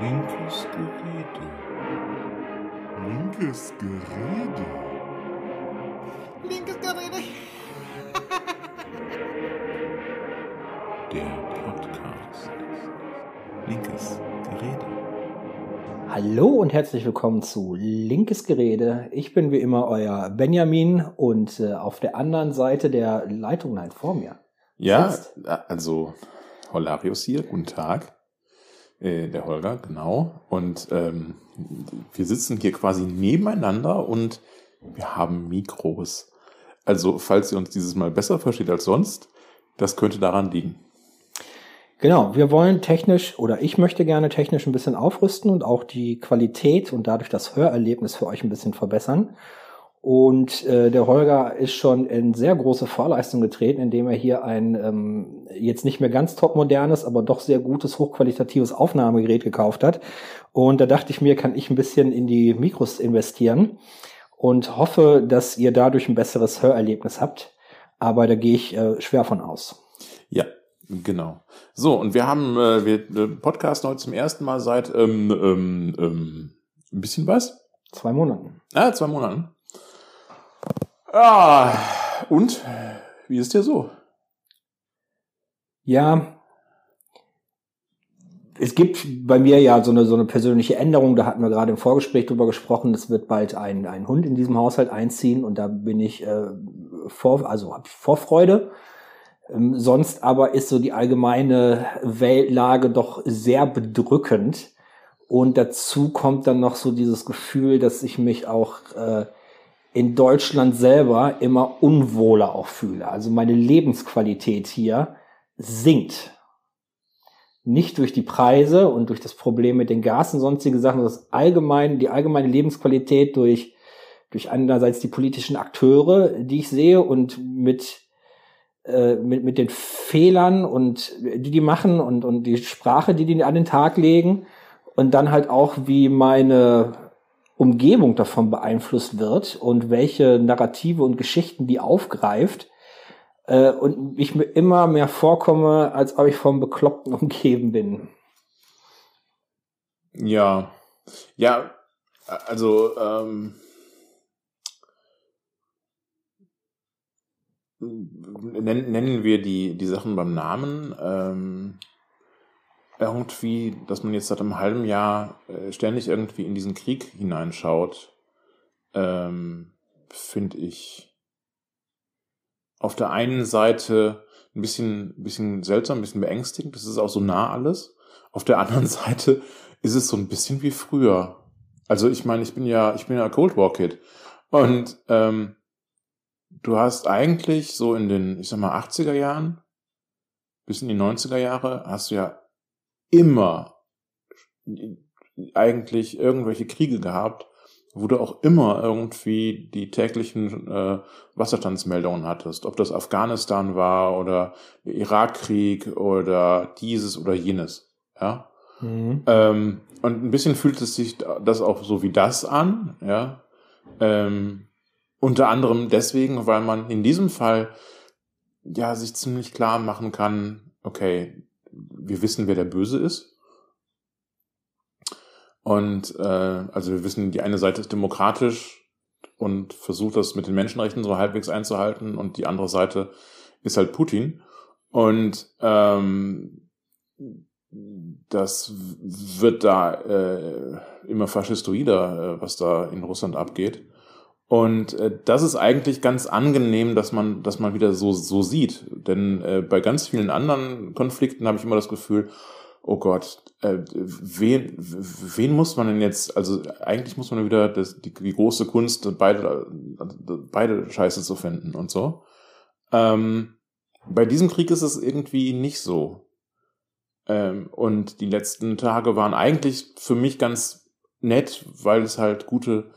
Linkes Gerede. Linkes Gerede. Linkes Gerede. Der Podcast. Linkes Gerede. Hallo und herzlich willkommen zu Linkes Gerede. Ich bin wie immer euer Benjamin und äh, auf der anderen Seite der Leitung, nein, vor mir. Ja, Sitzt. also Holarius hier, guten Tag. Äh, der Holger, genau. Und ähm, wir sitzen hier quasi nebeneinander und wir haben Mikros. Also, falls ihr uns dieses Mal besser versteht als sonst, das könnte daran liegen. Genau, wir wollen technisch oder ich möchte gerne technisch ein bisschen aufrüsten und auch die Qualität und dadurch das Hörerlebnis für euch ein bisschen verbessern. Und äh, der Holger ist schon in sehr große Vorleistung getreten, indem er hier ein ähm, jetzt nicht mehr ganz topmodernes, aber doch sehr gutes, hochqualitatives Aufnahmegerät gekauft hat. Und da dachte ich mir, kann ich ein bisschen in die Mikros investieren und hoffe, dass ihr dadurch ein besseres Hörerlebnis habt. Aber da gehe ich äh, schwer von aus. Ja, genau. So, und wir haben, äh, wir äh, podcasten heute zum ersten Mal seit ähm, ähm, ähm, ein bisschen was? Zwei Monaten. Ah, zwei Monaten. Ah, und? Wie ist dir so? Ja, es gibt bei mir ja so eine, so eine persönliche Änderung, da hatten wir gerade im Vorgespräch drüber gesprochen, es wird bald ein, ein Hund in diesem Haushalt einziehen und da bin ich äh, vor, also hab Vorfreude. Ähm, sonst aber ist so die allgemeine Weltlage doch sehr bedrückend. Und dazu kommt dann noch so dieses Gefühl, dass ich mich auch äh, in Deutschland selber immer unwohler auch fühle. Also meine Lebensqualität hier sinkt. Nicht durch die Preise und durch das Problem mit den Gas und sonstige Sachen, sondern das allgemein, die allgemeine Lebensqualität durch, durch einerseits die politischen Akteure, die ich sehe und mit, äh, mit, mit den Fehlern und die die machen und, und die Sprache, die die an den Tag legen und dann halt auch, wie meine Umgebung davon beeinflusst wird und welche Narrative und Geschichten die aufgreift äh, und ich mir immer mehr vorkomme, als ob ich vom Bekloppten umgeben bin. Ja, ja, also ähm, nennen, wir die, die Sachen beim Namen. Ähm, irgendwie, dass man jetzt seit einem halben Jahr äh, ständig irgendwie in diesen Krieg hineinschaut, ähm, finde ich auf der einen Seite ein bisschen, bisschen seltsam, ein bisschen beängstigend. Das ist auch so nah alles. Auf der anderen Seite ist es so ein bisschen wie früher. Also ich meine, ich bin ja, ich bin ja Cold War Kid. Und ähm, du hast eigentlich so in den, ich sag mal, 80er Jahren bis in die 90er Jahre hast du ja immer eigentlich irgendwelche Kriege gehabt, wo du auch immer irgendwie die täglichen äh, Wasserstandsmeldungen hattest, ob das Afghanistan war oder der Irakkrieg oder dieses oder jenes. Ja. Mhm. Ähm, und ein bisschen fühlt es sich das auch so wie das an, ja. Ähm, unter anderem deswegen, weil man in diesem Fall ja sich ziemlich klar machen kann, okay, wir wissen, wer der Böse ist. Und äh, also wir wissen, die eine Seite ist demokratisch und versucht das mit den Menschenrechten so halbwegs einzuhalten und die andere Seite ist halt Putin. Und ähm, das wird da äh, immer faschistoider, äh, was da in Russland abgeht. Und äh, das ist eigentlich ganz angenehm, dass man, dass man wieder so, so sieht. Denn äh, bei ganz vielen anderen Konflikten habe ich immer das Gefühl, oh Gott, äh, wen, wen muss man denn jetzt, also eigentlich muss man wieder das, die, die große Kunst, beide, beide Scheiße zu finden und so. Ähm, bei diesem Krieg ist es irgendwie nicht so. Ähm, und die letzten Tage waren eigentlich für mich ganz nett, weil es halt gute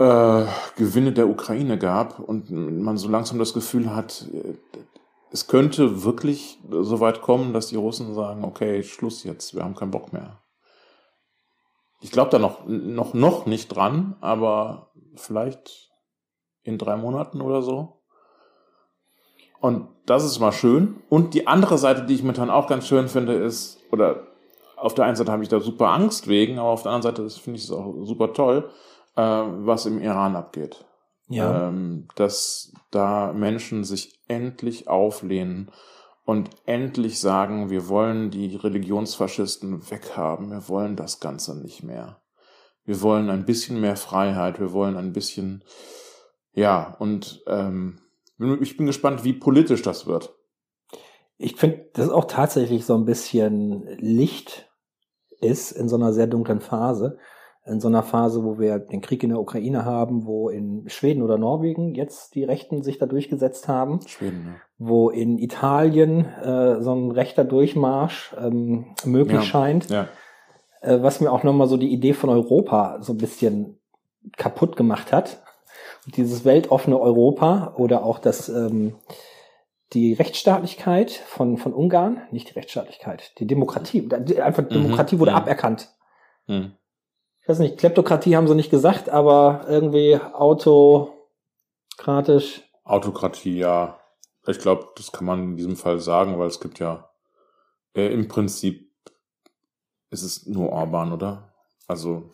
äh, Gewinne der Ukraine gab und man so langsam das Gefühl hat, äh, es könnte wirklich so weit kommen, dass die Russen sagen, okay, Schluss jetzt, wir haben keinen Bock mehr. Ich glaube da noch, noch, noch nicht dran, aber vielleicht in drei Monaten oder so. Und das ist mal schön. Und die andere Seite, die ich momentan auch ganz schön finde, ist, oder auf der einen Seite habe ich da super Angst wegen, aber auf der anderen Seite finde ich es auch super toll, äh, was im Iran abgeht. Ja. Ähm, dass da Menschen sich endlich auflehnen und endlich sagen, wir wollen die Religionsfaschisten weghaben, wir wollen das Ganze nicht mehr. Wir wollen ein bisschen mehr Freiheit, wir wollen ein bisschen, ja, und ähm, ich bin gespannt, wie politisch das wird. Ich finde, das ist auch tatsächlich so ein bisschen Licht ist in so einer sehr dunklen Phase. In so einer Phase, wo wir den Krieg in der Ukraine haben, wo in Schweden oder Norwegen jetzt die Rechten sich da durchgesetzt haben. Schweden, ja. Wo in Italien äh, so ein rechter Durchmarsch ähm, möglich ja. scheint. Ja. Äh, was mir auch nochmal so die Idee von Europa so ein bisschen kaputt gemacht hat. Und dieses weltoffene Europa oder auch das ähm, die Rechtsstaatlichkeit von, von Ungarn, nicht die Rechtsstaatlichkeit, die Demokratie, einfach mhm. Demokratie wurde mhm. aberkannt. Mhm. Ich weiß nicht, Kleptokratie haben sie nicht gesagt, aber irgendwie autokratisch. Autokratie, ja. Ich glaube, das kann man in diesem Fall sagen, weil es gibt ja äh, im Prinzip ist es nur Orban, oder? Also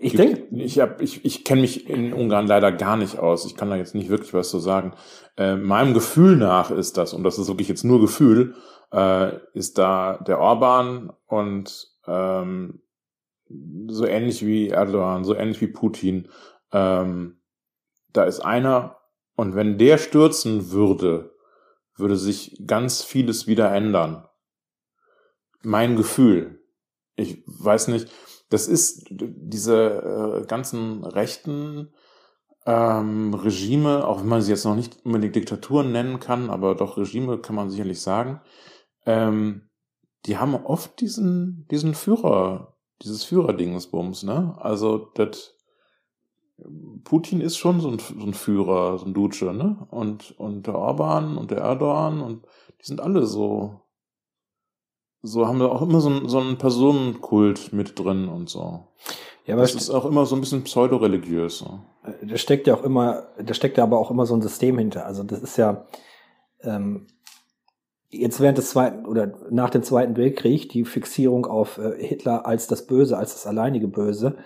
ich denke, ich habe, ich, ich kenne mich in Ungarn leider gar nicht aus. Ich kann da jetzt nicht wirklich was zu sagen. Äh, meinem Gefühl nach ist das, und das ist wirklich jetzt nur Gefühl, äh, ist da der Orban und ähm, so ähnlich wie Erdogan, so ähnlich wie Putin. Ähm, da ist einer, und wenn der stürzen würde, würde sich ganz vieles wieder ändern. Mein Gefühl. Ich weiß nicht, das ist diese äh, ganzen rechten ähm, Regime, auch wenn man sie jetzt noch nicht unbedingt Diktaturen nennen kann, aber doch Regime kann man sicherlich sagen, ähm, die haben oft diesen, diesen Führer, dieses Führerdingsbums, ne? Also das Putin ist schon so ein, so ein Führer, so ein Duce, ne? Und, und der Orban und der Erdogan und die sind alle so so haben wir auch immer so, einen, so einen Personenkult mit drin und so. Ja, aber das ist auch immer so ein bisschen pseudoreligiös. So. Da steckt ja auch immer, da steckt ja aber auch immer so ein System hinter. Also das ist ja ähm, jetzt während des zweiten oder nach dem Zweiten Weltkrieg die Fixierung auf äh, Hitler als das Böse, als das alleinige Böse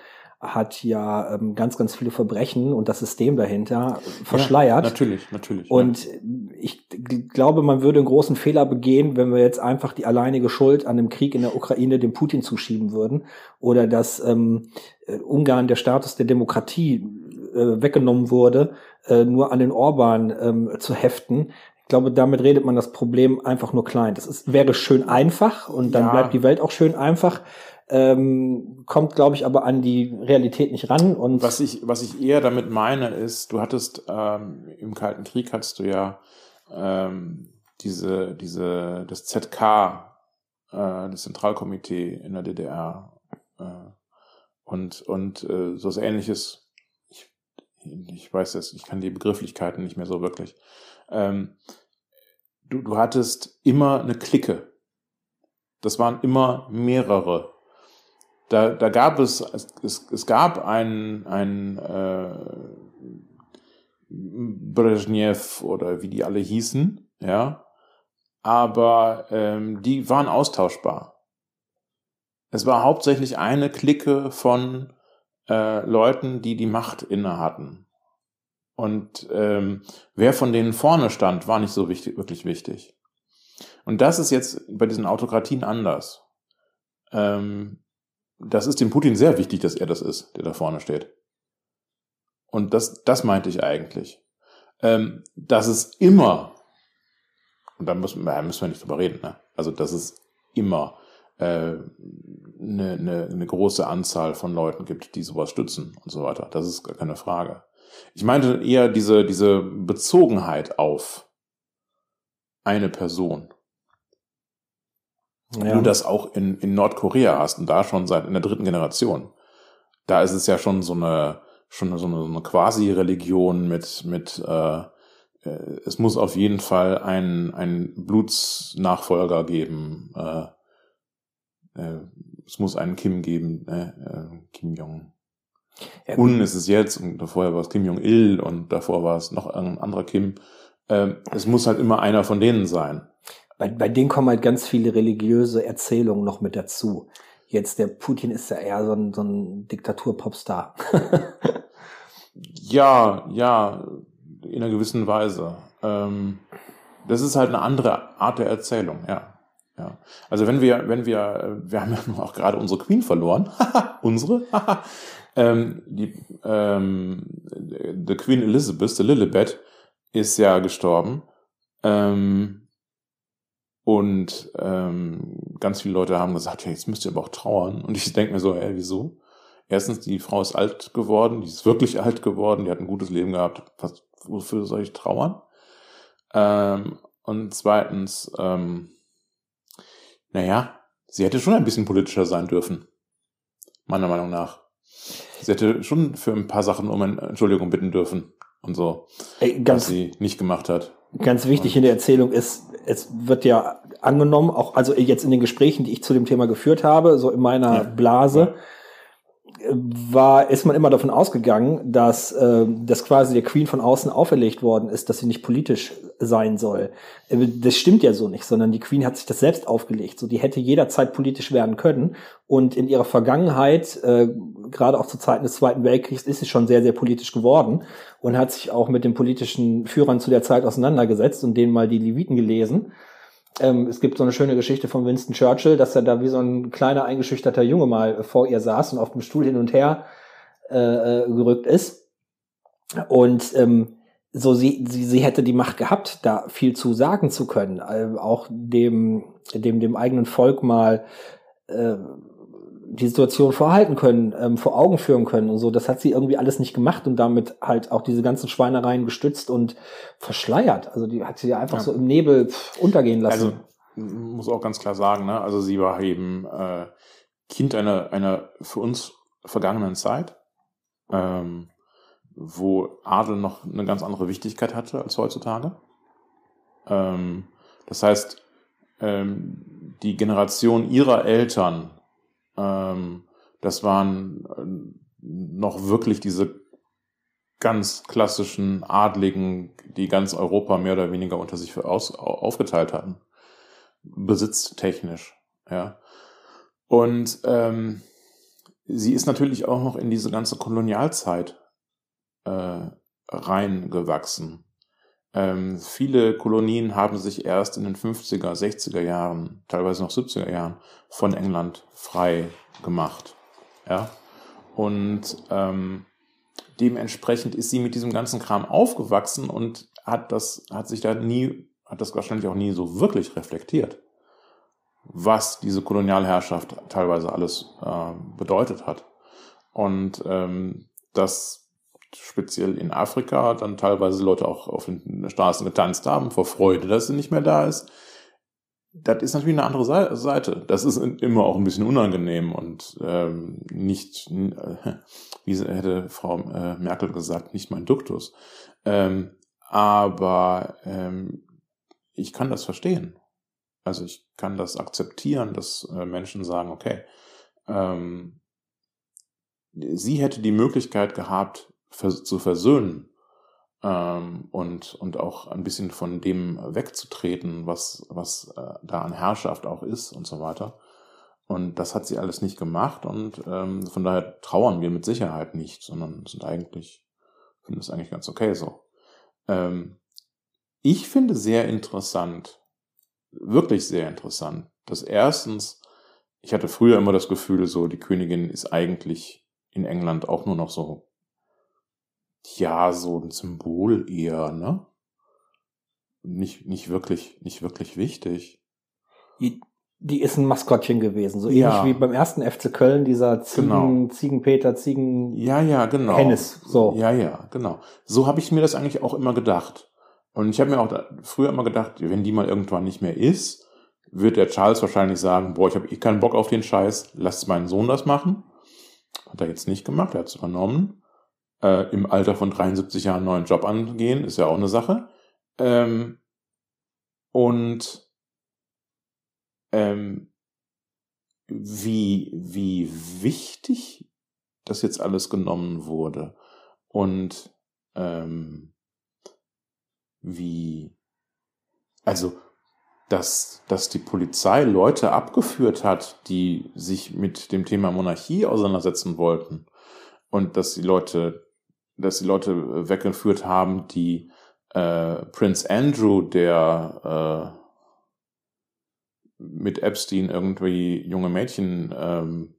hat ja ähm, ganz, ganz viele Verbrechen und das System dahinter verschleiert. Ja, natürlich, natürlich. Und ja. ich glaube, man würde einen großen Fehler begehen, wenn wir jetzt einfach die alleinige Schuld an dem Krieg in der Ukraine dem Putin zuschieben würden oder dass ähm, äh, Ungarn der Status der Demokratie äh, weggenommen wurde, äh, nur an den Orban ähm, zu heften. Ich glaube, damit redet man das Problem einfach nur klein. Das ist, wäre schön einfach und dann ja. bleibt die Welt auch schön einfach ähm, kommt, glaube ich, aber an die Realität nicht ran. Und was ich, was ich eher damit meine, ist, du hattest ähm, im Kalten Krieg hattest du ja ähm, diese, diese, das ZK, äh, das Zentralkomitee in der DDR äh, und und äh, so was Ähnliches. Ich, ich weiß das, ich kann die Begrifflichkeiten nicht mehr so wirklich. Ähm, du, du hattest immer eine Clique. Das waren immer mehrere da, da gab es, es, es gab ein, ein äh, Brezhnev oder wie die alle hießen, ja, aber ähm, die waren austauschbar. Es war hauptsächlich eine Clique von äh, Leuten, die die Macht inne hatten. Und ähm, wer von denen vorne stand, war nicht so wichtig, wirklich wichtig. Und das ist jetzt bei diesen Autokratien anders. Ähm, das ist dem Putin sehr wichtig, dass er das ist, der da vorne steht. Und das, das meinte ich eigentlich. Ähm, dass es immer, und da müssen, da müssen wir nicht drüber reden, ne? also dass es immer eine äh, ne, ne, ne große Anzahl von Leuten gibt, die sowas stützen und so weiter. Das ist gar keine Frage. Ich meinte eher diese, diese Bezogenheit auf eine Person. Ja. Du das auch in, in Nordkorea hast und da schon seit in der dritten Generation. Da ist es ja schon so eine schon so eine, so eine Quasi-Religion mit mit äh, äh, es muss auf jeden Fall ein ein Blutsnachfolger geben. Äh, äh, es muss einen Kim geben, äh, äh, Kim Jong. Ja, Un ist es jetzt und davor war es Kim Jong Il und davor war es noch ein anderer Kim. Äh, es muss halt immer einer von denen sein. bei, bei denen kommen halt ganz viele religiöse Erzählungen noch mit dazu. Jetzt der Putin ist ja eher so ein, so ein Diktatur-Popstar. ja, ja, in einer gewissen Weise. Ähm, das ist halt eine andere Art der Erzählung, ja. Ja. Also wenn wir, wenn wir, äh, wir haben ja auch gerade unsere Queen verloren, unsere, ähm, die, ähm, the Queen Elizabeth, the Lilibet, ist ja gestorben. Ähm, und ähm, ganz viele Leute haben gesagt, ja, jetzt müsst ihr aber auch trauern. Und ich denke mir so, ey, wieso? Erstens, die Frau ist alt geworden, die ist wirklich alt geworden, die hat ein gutes Leben gehabt. Was, wofür soll ich trauern? Ähm, und zweitens, ähm, naja, sie hätte schon ein bisschen politischer sein dürfen. Meiner Meinung nach. Sie hätte schon für ein paar Sachen um Entschuldigung bitten dürfen und so, Ey, ganz, was sie nicht gemacht hat. Ganz wichtig in der Erzählung ist, es wird ja angenommen, auch also jetzt in den Gesprächen, die ich zu dem Thema geführt habe, so in meiner ja. Blase, war, ist man immer davon ausgegangen, dass äh, das quasi der Queen von außen auferlegt worden ist, dass sie nicht politisch sein soll. Äh, das stimmt ja so nicht, sondern die Queen hat sich das selbst aufgelegt. So, die hätte jederzeit politisch werden können. Und in ihrer Vergangenheit, äh, gerade auch zu Zeiten des Zweiten Weltkriegs, ist sie schon sehr, sehr politisch geworden und hat sich auch mit den politischen Führern zu der Zeit auseinandergesetzt und denen mal die Leviten gelesen. Ähm, es gibt so eine schöne Geschichte von Winston Churchill, dass er da wie so ein kleiner eingeschüchterter Junge mal vor ihr saß und auf dem Stuhl hin und her äh, äh, gerückt ist. Und ähm, so sie, sie, sie hätte die Macht gehabt, da viel zu sagen zu können, äh, auch dem, dem, dem eigenen Volk mal äh, die Situation vorhalten können, ähm, vor Augen führen können und so. Das hat sie irgendwie alles nicht gemacht und damit halt auch diese ganzen Schweinereien gestützt und verschleiert. Also die hat sie ja einfach ja. so im Nebel untergehen lassen. Also muss auch ganz klar sagen, ne? Also sie war eben äh, Kind einer einer für uns vergangenen Zeit, ähm, wo Adel noch eine ganz andere Wichtigkeit hatte als heutzutage. Ähm, das heißt, ähm, die Generation ihrer Eltern ähm, das waren äh, noch wirklich diese ganz klassischen Adligen, die ganz Europa mehr oder weniger unter sich aus, aufgeteilt hatten. Besitztechnisch, ja. Und ähm, sie ist natürlich auch noch in diese ganze Kolonialzeit äh, reingewachsen. Ähm, viele Kolonien haben sich erst in den 50er, 60er Jahren, teilweise noch 70er Jahren von England frei gemacht. Ja? Und ähm, dementsprechend ist sie mit diesem ganzen Kram aufgewachsen und hat das, hat sich da nie, hat das wahrscheinlich auch nie so wirklich reflektiert, was diese Kolonialherrschaft teilweise alles äh, bedeutet hat. Und ähm, das speziell in Afrika dann teilweise Leute auch auf den Straßen getanzt haben, vor Freude, dass sie nicht mehr da ist. Das ist natürlich eine andere Seite. Das ist immer auch ein bisschen unangenehm und ähm, nicht, äh, wie hätte Frau äh, Merkel gesagt, nicht mein Duktus. Ähm, aber ähm, ich kann das verstehen. Also ich kann das akzeptieren, dass äh, Menschen sagen, okay, ähm, sie hätte die Möglichkeit gehabt, zu versöhnen ähm, und, und auch ein bisschen von dem wegzutreten, was, was äh, da an Herrschaft auch ist und so weiter. Und das hat sie alles nicht gemacht und ähm, von daher trauern wir mit Sicherheit nicht, sondern sind eigentlich, finden es eigentlich ganz okay so. Ähm, ich finde sehr interessant, wirklich sehr interessant, dass erstens, ich hatte früher immer das Gefühl, so die Königin ist eigentlich in England auch nur noch so ja, so ein Symbol eher, ne? Nicht, nicht wirklich, nicht wirklich wichtig. Die, die ist ein Maskottchen gewesen, so ja. ähnlich wie beim ersten FC Köln, dieser Ziegen, genau. Ziegenpeter, Ziegen. Ja, ja, genau. Hennis, so. Ja, ja, genau. So habe ich mir das eigentlich auch immer gedacht. Und ich habe mir auch da, früher immer gedacht, wenn die mal irgendwann nicht mehr ist, wird der Charles wahrscheinlich sagen, boah, ich habe eh keinen Bock auf den Scheiß, lass meinen Sohn das machen. Hat er jetzt nicht gemacht, er hat es übernommen äh, im Alter von 73 Jahren einen neuen Job angehen, ist ja auch eine Sache. Ähm, und ähm, wie, wie wichtig das jetzt alles genommen wurde und ähm, wie, also dass, dass die Polizei Leute abgeführt hat, die sich mit dem Thema Monarchie auseinandersetzen wollten. Und dass die Leute, dass die Leute weggeführt haben, die äh, Prince Andrew, der äh, mit Epstein irgendwie junge Mädchen ähm,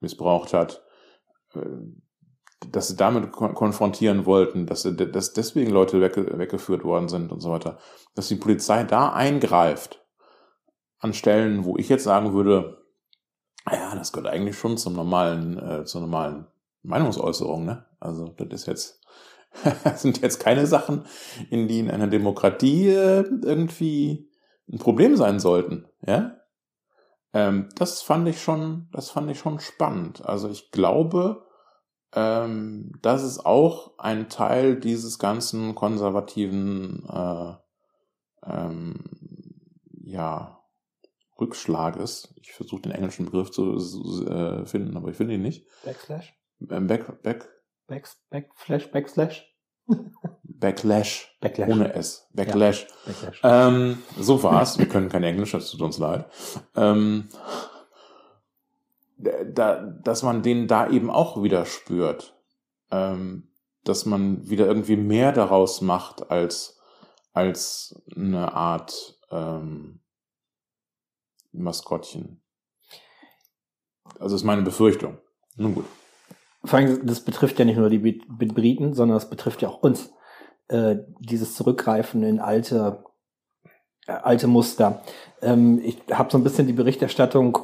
missbraucht hat, äh, dass sie damit kon konfrontieren wollten, dass, sie, dass deswegen Leute wegge weggeführt worden sind und so weiter, dass die Polizei da eingreift an Stellen, wo ich jetzt sagen würde, ja, das gehört eigentlich schon zum normalen, äh, zur normalen Meinungsäußerung, ne? Also das ist jetzt, das sind jetzt keine Sachen, in die in einer Demokratie äh, irgendwie ein Problem sein sollten, ja? Ähm, das fand ich schon, das fand ich schon spannend. Also ich glaube, ähm, das ist auch ein Teil dieses ganzen konservativen, äh, ähm, ja, Rückschlages. Ich versuche den englischen Begriff zu äh, finden, aber ich finde ihn nicht. Backslash? Ähm, back, back. Back, backflash, Backslash? Backlash. Backlash. Ohne S. Backlash. Ja, Backlash. Ähm, so war's. Wir können kein Englisch, das tut uns leid. Ähm, da, dass man den da eben auch wieder spürt. Ähm, dass man wieder irgendwie mehr daraus macht als, als eine Art ähm, Maskottchen. Also ist meine Befürchtung. Nun gut. Vor allem, das betrifft ja nicht nur die Briten, sondern es betrifft ja auch uns. Äh, dieses Zurückgreifen in alte, äh, alte Muster. Ähm, ich habe so ein bisschen die Berichterstattung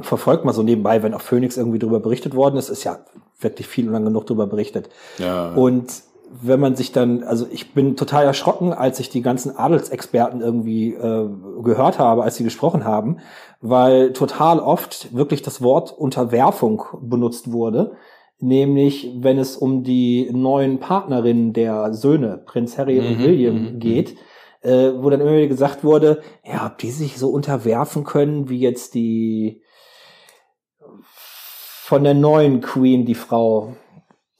verfolgt, mal so nebenbei, wenn auf Phoenix irgendwie drüber berichtet worden ist, ist ja wirklich viel und lang genug drüber berichtet. Ja. Und wenn man sich dann, also ich bin total erschrocken, als ich die ganzen Adelsexperten irgendwie äh, gehört habe, als sie gesprochen haben, weil total oft wirklich das Wort Unterwerfung benutzt wurde nämlich wenn es um die neuen Partnerinnen der Söhne, Prinz Harry und Mhm, William, mhm, geht, äh, wo dann immer wieder gesagt wurde, ja, ob die sich so unterwerfen können, wie jetzt die von der neuen Queen, die Frau.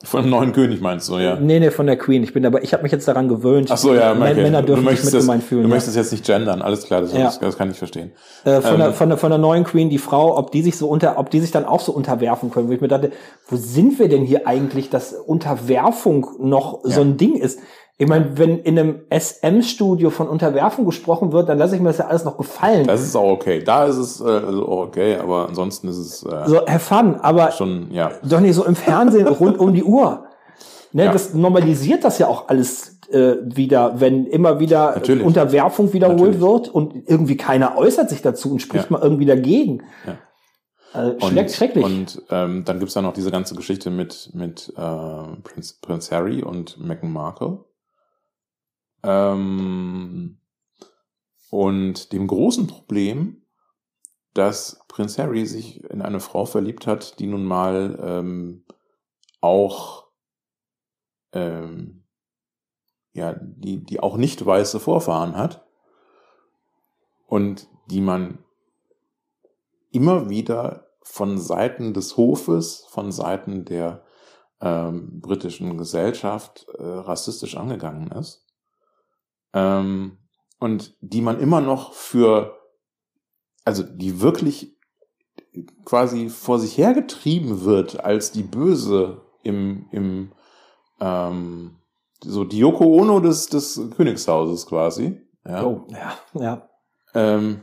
Von dem neuen König meinst du, ja. Nee, nee, von der Queen. Ich bin aber, ich habe mich jetzt daran gewöhnt. Ach so, ja, okay. Männer dürfen sich mitgemeint fühlen. Du ja. möchtest jetzt nicht gendern, alles klar, das, Ja. das, das kann ich verstehen. Äh, von, der, Ähm, von, der, von der neuen Queen, die Frau, ob die sich so unter, ob die sich dann auch so unterwerfen können, wo ich mir dachte, wo sind wir denn hier eigentlich, dass Unterwerfung noch so Ja. ein Ding ist? Ich meine, wenn in einem SM-Studio von Unterwerfung gesprochen wird, dann lasse ich mir das ja alles noch gefallen. Das ist auch okay. Da ist es äh, also auch okay, aber ansonsten ist es äh, so, have fun, aber schon, ja. doch nicht so im Fernsehen rund um die Uhr. Ne, Ja. Das normalisiert das ja auch alles äh, wieder, wenn immer wieder Natürlich. Unterwerfung wiederholt Natürlich. wird und irgendwie keiner äußert sich dazu und spricht Ja. mal irgendwie dagegen. Ja. Also, Und, schreck, schrecklich. und ähm, dann gibt's da noch diese ganze Geschichte mit, mit äh, Prinz, Prinz Harry und Meghan Markle. Ähm, und dem großen Problem, dass Prinz Harry sich in eine Frau verliebt hat, die nun mal ähm, auch ähm, ja, die, die auch nicht weiße Vorfahren hat und die man immer wieder von Seiten des Hofes, von Seiten der ähm, britischen Gesellschaft äh, rassistisch angegangen ist. Ähm, und die man immer noch für, also die wirklich quasi vor sich hergetrieben wird als die Böse im, im ähm, so die Yoko Ono des, des Königshauses quasi. Ja. oh, ja, ja. Ähm,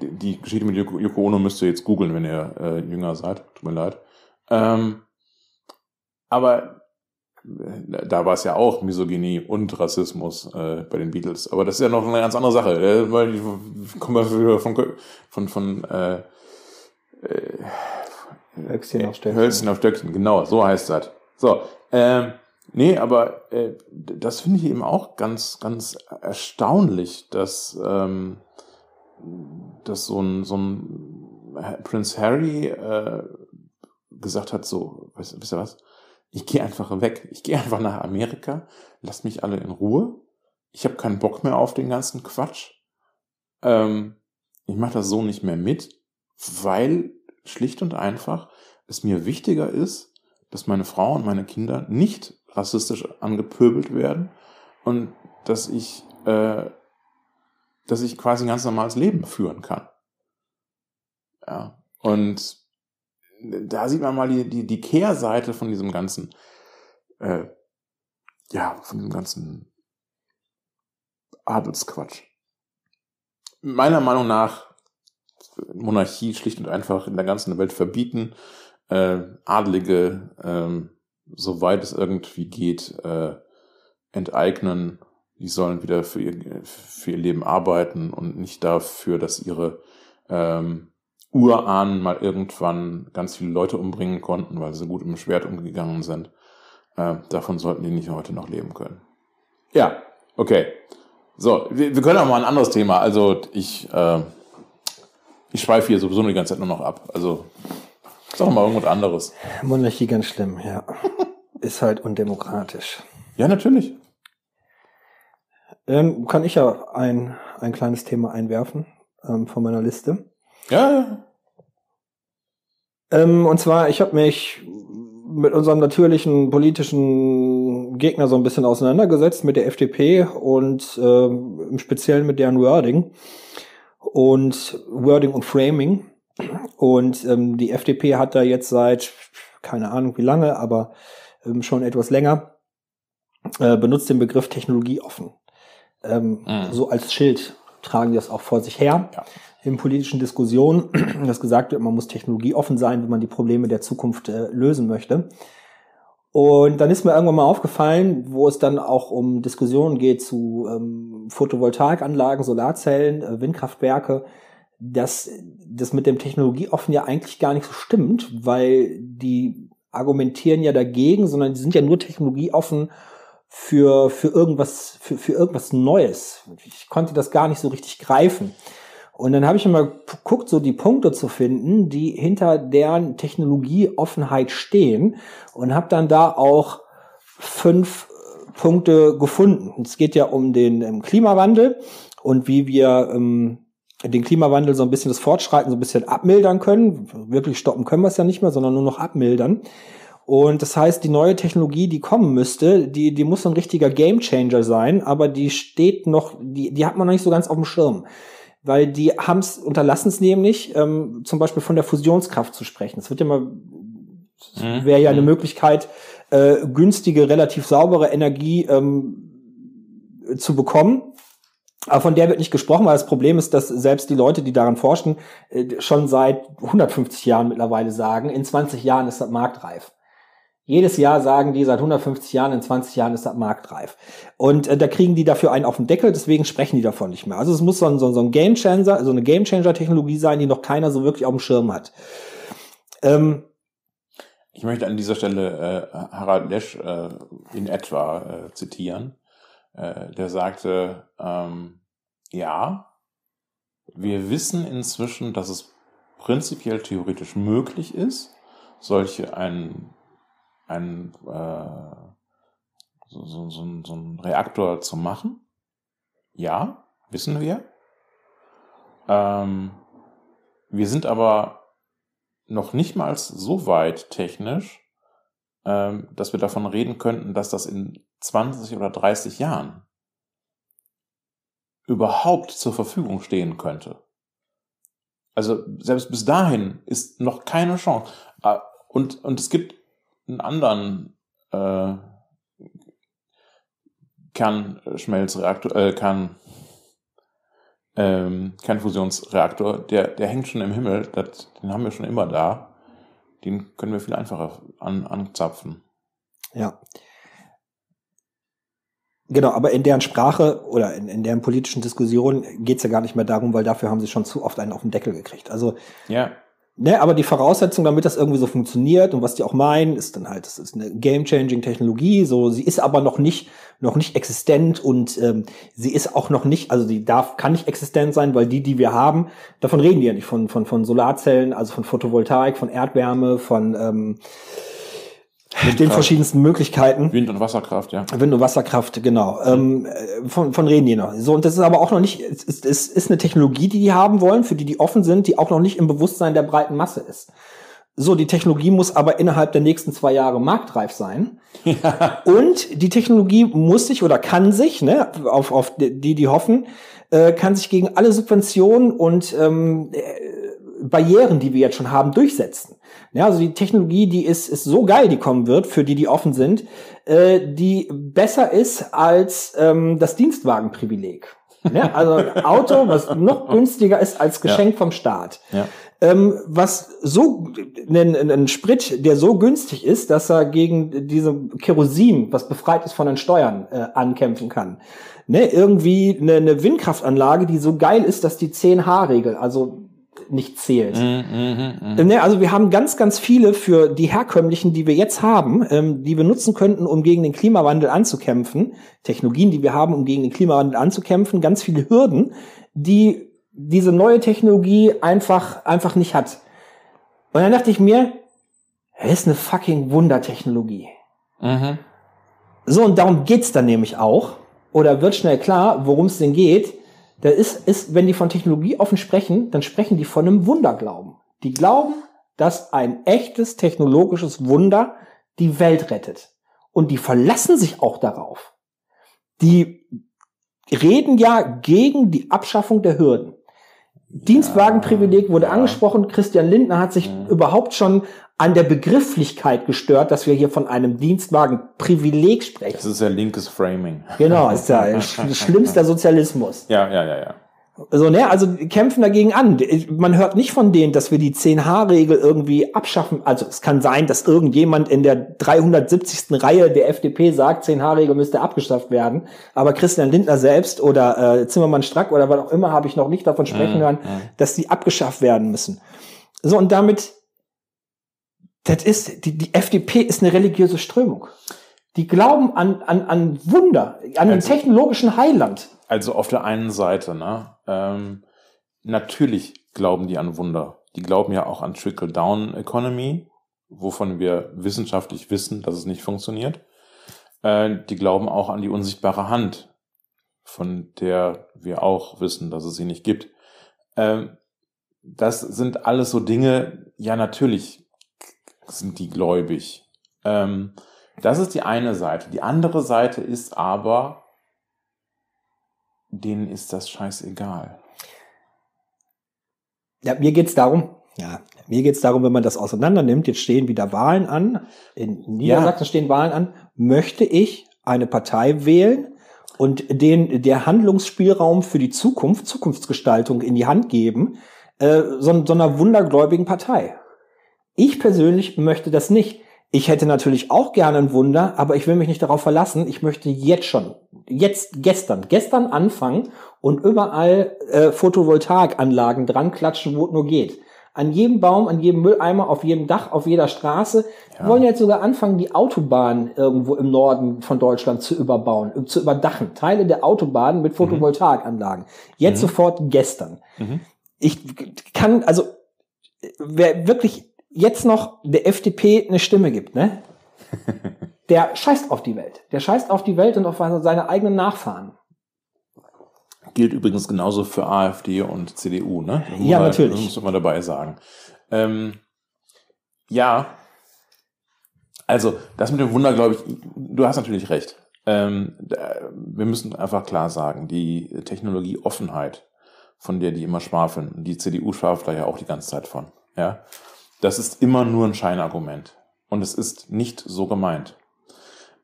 die, Geschichte mit Yoko, Yoko Ono müsst ihr jetzt googeln, wenn ihr äh, jünger seid. Tut mir leid. Ähm, aber da war es ja auch Misogynie und Rassismus äh, bei den Beatles. Aber das ist ja noch eine ganz andere Sache. Äh, weil ich komme wieder von von von äh, äh, Höchstchen auf Stöckchen. Hölzchen auf Stöckchen, genau, so heißt das. So, ähm, nee, aber äh, das finde ich eben auch ganz, ganz erstaunlich, dass, ähm, dass so ein, so ein Prinz Harry äh, gesagt hat, so, weißt, wisst ihr was? Ich gehe einfach weg. Ich gehe einfach nach Amerika. Lasst mich alle in Ruhe. Ich habe keinen Bock mehr auf den ganzen Quatsch. Ähm, ich mache das so nicht mehr mit, weil schlicht und einfach es mir wichtiger ist, dass meine Frau und meine Kinder nicht rassistisch angepöbelt werden und dass ich äh, dass ich quasi ein ganz normales Leben führen kann. Ja. Und da sieht man mal die, die, die Kehrseite von diesem ganzen, äh, ja, von diesem ganzen Adelsquatsch. Meiner Meinung nach Monarchie schlicht und einfach in der ganzen Welt verbieten, äh, Adlige, äh, soweit es irgendwie geht, äh, enteignen. Die sollen wieder für ihr, für ihr Leben arbeiten und nicht dafür, dass ihre ähm, Urahnen mal irgendwann ganz viele Leute umbringen konnten, weil sie gut im Schwert umgegangen sind. Äh, davon sollten die nicht heute noch leben können. Ja, okay. So, wir, wir können auch mal ein anderes Thema. Also ich, äh, ich schweife hier sowieso die ganze Zeit nur noch ab. Also sag mal irgendwas anderes. Monarchie ganz schlimm, ja. Ist halt undemokratisch. Ja, natürlich. Ähm, kann ich ja ein, ein kleines Thema einwerfen ähm, von meiner Liste. Ja. Ähm, und zwar, ich habe mich mit unserem natürlichen politischen Gegner so ein bisschen auseinandergesetzt, mit der FDP und ähm, im Speziellen mit deren Wording und Wording und Framing. Und ähm, die FDP hat da jetzt seit, keine Ahnung wie lange, aber ähm, schon etwas länger, äh, benutzt den Begriff Technologie offen. Ähm, mhm. So als Schild tragen die das auch vor sich her. Ja in politischen Diskussionen, dass gesagt wird, man muss technologieoffen sein, wenn man die Probleme der Zukunft äh, lösen möchte. Und dann ist mir irgendwann mal aufgefallen, wo es dann auch um Diskussionen geht zu ähm, Photovoltaikanlagen, Solarzellen, äh, Windkraftwerke, dass das mit dem Technologieoffen ja eigentlich gar nicht so stimmt, weil die argumentieren ja dagegen, sondern die sind ja nur technologieoffen für, für irgendwas, für, für irgendwas Neues. Ich konnte das gar nicht so richtig greifen. Und dann habe ich immer geguckt, so die Punkte zu finden, die hinter deren Technologieoffenheit stehen und habe dann da auch fünf äh, Punkte gefunden. Es geht ja um den um Klimawandel und wie wir ähm, den Klimawandel so ein bisschen das Fortschreiten so ein bisschen abmildern können. Wirklich stoppen können wir es ja nicht mehr, sondern nur noch abmildern. Und das heißt, die neue Technologie, die kommen müsste, die, die muss ein richtiger Gamechanger sein, aber die steht noch, die, die hat man noch nicht so ganz auf dem Schirm weil die haben es unterlassen es nämlich, ähm, zum Beispiel von der Fusionskraft zu sprechen. Es wird ja mal, mhm. wäre ja eine mhm. Möglichkeit, äh, günstige, relativ saubere Energie ähm, zu bekommen. Aber von der wird nicht gesprochen, weil das Problem ist, dass selbst die Leute, die daran forschen, äh, schon seit 150 Jahren mittlerweile sagen, in 20 Jahren ist das marktreif. Jedes Jahr sagen die, seit 150 Jahren, in 20 Jahren ist das marktreif. Und äh, da kriegen die dafür einen auf den Deckel, deswegen sprechen die davon nicht mehr. Also es muss so ein, so, so ein Game Changer, also eine Game Changer Technologie sein, die noch keiner so wirklich auf dem Schirm hat. Ähm, ich möchte an dieser Stelle äh, Harald Lesch äh, in etwa äh, zitieren. Äh, der sagte, ähm, ja, wir wissen inzwischen, dass es prinzipiell theoretisch möglich ist, solche einen einen, äh, so, so, so, so einen Reaktor zu machen. Ja, wissen wir. Ähm, wir sind aber noch nicht mal so weit technisch, ähm, dass wir davon reden könnten, dass das in 20 oder 30 Jahren überhaupt zur Verfügung stehen könnte. Also selbst bis dahin ist noch keine Chance. Ah, und, und es gibt einen anderen äh, Kernschmelzreaktor, äh, Kern, ähm, Kernfusionsreaktor, der, der hängt schon im Himmel, das, den haben wir schon immer da. Den können wir viel einfacher an, anzapfen. Ja. Genau, aber in deren Sprache oder in, in deren politischen Diskussion geht's ja gar nicht mehr darum, weil dafür haben sie schon zu oft einen auf den Deckel gekriegt. Also ja. Ne, aber die Voraussetzung, damit das irgendwie so funktioniert und was die auch meinen, ist dann halt, das ist eine game-changing Technologie. So, sie ist aber noch nicht noch nicht existent und ähm, sie ist auch noch nicht, also die darf kann nicht existent sein, weil die, die wir haben, davon reden die ja nicht von von von Solarzellen, also von Photovoltaik, von Erdwärme, von ähm, mit den verschiedensten Möglichkeiten. Wind- und Wasserkraft, ja. Wind- und Wasserkraft, genau. Ähm, von, von reden die noch. So, und das ist aber auch noch nicht, es ist, es ist eine Technologie, die die haben wollen, für die die offen sind, die auch noch nicht im Bewusstsein der breiten Masse ist. So, die Technologie muss aber innerhalb der nächsten zwei Jahre marktreif sein. Ja. Und die Technologie muss sich oder kann sich, ne, auf, auf die, die hoffen, äh, kann sich gegen alle Subventionen und ähm, äh, Barrieren, die wir jetzt schon haben, durchsetzen. Ja, also die Technologie, die ist, ist so geil, die kommen wird, für die, die offen sind, äh, die besser ist als ähm, das Dienstwagenprivileg. Ja, also Auto, was noch günstiger ist als Geschenk ja. vom Staat. Ja. Ähm, was so ein, ein Sprit, der so günstig ist, dass er gegen diese Kerosin, was befreit ist von den Steuern, äh, ankämpfen kann. Ne, irgendwie eine, eine Windkraftanlage, die so geil ist, dass die 10H-Regel, also nicht zählt. Mm, mm, mm. Also wir haben ganz, ganz viele für die herkömmlichen, die wir jetzt haben, ähm, die wir nutzen könnten, um gegen den Klimawandel anzukämpfen. Technologien, die wir haben, um gegen den Klimawandel anzukämpfen. Ganz viele Hürden, die diese neue Technologie einfach, einfach nicht hat. Und dann dachte ich mir, es ist eine fucking Wundertechnologie. Mhm. So, und darum geht's dann nämlich auch. Oder wird schnell klar, worum es denn geht da ist, ist, wenn die von Technologie offen sprechen, dann sprechen die von einem Wunderglauben. Die glauben, dass ein echtes technologisches Wunder die Welt rettet. Und die verlassen sich auch darauf. Die reden ja gegen die Abschaffung der Hürden. Dienstwagenprivileg wurde ja. angesprochen. Christian Lindner hat sich ja. überhaupt schon an der Begrifflichkeit gestört, dass wir hier von einem Dienstwagenprivileg sprechen. Das ist ja linkes Framing. Genau, ist ja schlimmster Sozialismus. Ja, ja, ja, ja. So, ne, also kämpfen dagegen an. Man hört nicht von denen, dass wir die 10H-Regel irgendwie abschaffen. Also es kann sein, dass irgendjemand in der 370. Reihe der FDP sagt, 10H-Regel müsste abgeschafft werden. Aber Christian Lindner selbst oder äh, Zimmermann Strack oder was auch immer habe ich noch nicht davon sprechen mhm. hören, mhm. dass die abgeschafft werden müssen. So, und damit das ist, die, die FDP ist eine religiöse Strömung. Die glauben an, an, an Wunder, an also, den technologischen Heiland. Also auf der einen Seite, ne, ähm, natürlich glauben die an Wunder. Die glauben ja auch an Trickle-Down-Economy, wovon wir wissenschaftlich wissen, dass es nicht funktioniert. Äh, die glauben auch an die unsichtbare Hand, von der wir auch wissen, dass es sie nicht gibt. Äh, das sind alles so Dinge, ja natürlich sind die gläubig. Ähm, das ist die eine Seite. Die andere Seite ist aber, denen ist das scheißegal. Ja, mir geht's darum, ja, mir geht's darum, wenn man das auseinander nimmt, jetzt stehen wieder Wahlen an, in Niedersachsen ja. stehen Wahlen an, möchte ich eine Partei wählen und den, der Handlungsspielraum für die Zukunft, Zukunftsgestaltung in die Hand geben, äh, so, so einer wundergläubigen Partei. Ich persönlich möchte das nicht. Ich hätte natürlich auch gerne ein Wunder, aber ich will mich nicht darauf verlassen. Ich möchte jetzt schon, jetzt, gestern, gestern anfangen und überall äh, Photovoltaikanlagen dran klatschen, wo es nur geht. An jedem Baum, an jedem Mülleimer, auf jedem Dach, auf jeder Straße. Ja. Wir wollen jetzt sogar anfangen, die Autobahn irgendwo im Norden von Deutschland zu überbauen, zu überdachen. Teile der Autobahn mit mhm. Photovoltaikanlagen. Jetzt mhm. sofort gestern. Mhm. Ich kann, also, wer wirklich jetzt noch der FDP eine Stimme gibt, ne? Der scheißt auf die Welt. Der scheißt auf die Welt und auf seine eigenen Nachfahren. Gilt übrigens genauso für AfD und CDU, ne? Nur ja, natürlich. Das muss man dabei sagen. Ähm, ja, also das mit dem Wunder, glaube ich, du hast natürlich recht. Ähm, wir müssen einfach klar sagen, die Technologieoffenheit, von der die immer schwafeln, die CDU schwafelt da ja auch die ganze Zeit von. Ja, das ist immer nur ein Scheinargument. Und es ist nicht so gemeint.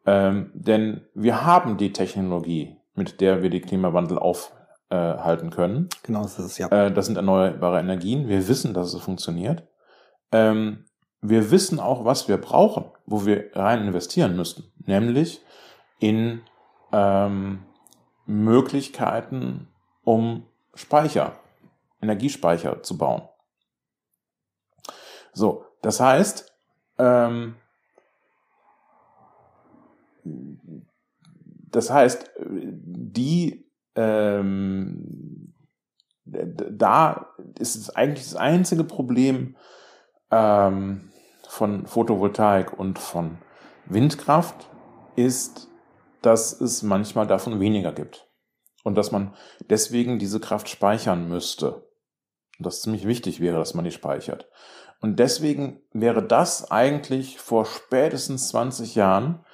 Ähm, denn wir haben die Technologie, mit der wir den Klimawandel aufhalten äh, können. Genau, das ist es, ja. Äh, das sind erneuerbare Energien. Wir wissen, dass es funktioniert. Ähm, wir wissen auch, was wir brauchen, wo wir rein investieren müssten. Nämlich in ähm, Möglichkeiten, um Speicher, Energiespeicher zu bauen. So, das heißt, ähm, das heißt, die ähm, da ist es eigentlich das einzige Problem ähm, von Photovoltaik und von Windkraft ist, dass es manchmal davon weniger gibt und dass man deswegen diese Kraft speichern müsste. Und das ziemlich wichtig wäre, dass man die speichert. Und deswegen wäre das eigentlich vor spätestens 20 Jahren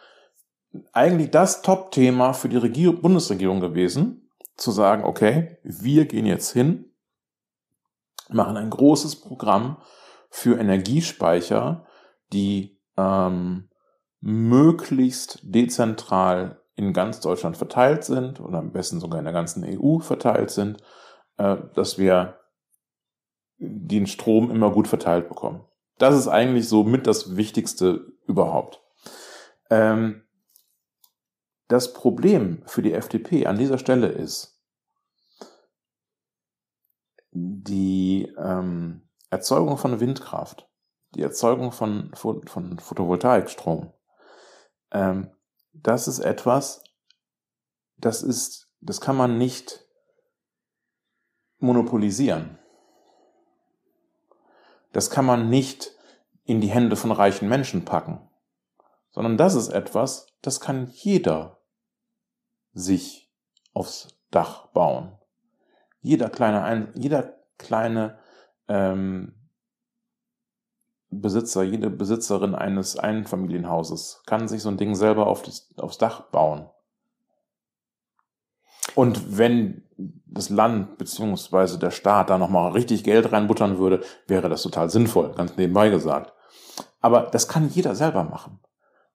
eigentlich das Top-Thema für die Regierung, Bundesregierung gewesen, zu sagen, okay, wir gehen jetzt hin, machen ein großes Programm für Energiespeicher, die ähm, möglichst dezentral in ganz Deutschland verteilt sind oder am besten sogar in der ganzen EU verteilt sind, äh, dass wir den Strom immer gut verteilt bekommen. Das ist eigentlich so mit das Wichtigste überhaupt. Ähm, das Problem für die FDP an dieser Stelle ist, die ähm, Erzeugung von Windkraft, die Erzeugung von, von, Photovoltaikstrom, ähm, das ist etwas, das ist, das kann man nicht monopolisieren. Das kann man nicht in die Hände von reichen Menschen packen, sondern das ist etwas, das kann jeder sich aufs Dach bauen. Jeder kleine, jeder kleine ähm, Besitzer, jede Besitzerin eines Einfamilienhauses kann sich so ein Ding selber auf das, aufs Dach bauen. Und wenn das Land beziehungsweise der Staat da nochmal richtig Geld reinbuttern würde, wäre das total sinnvoll, ganz nebenbei gesagt. Aber das kann jeder selber machen.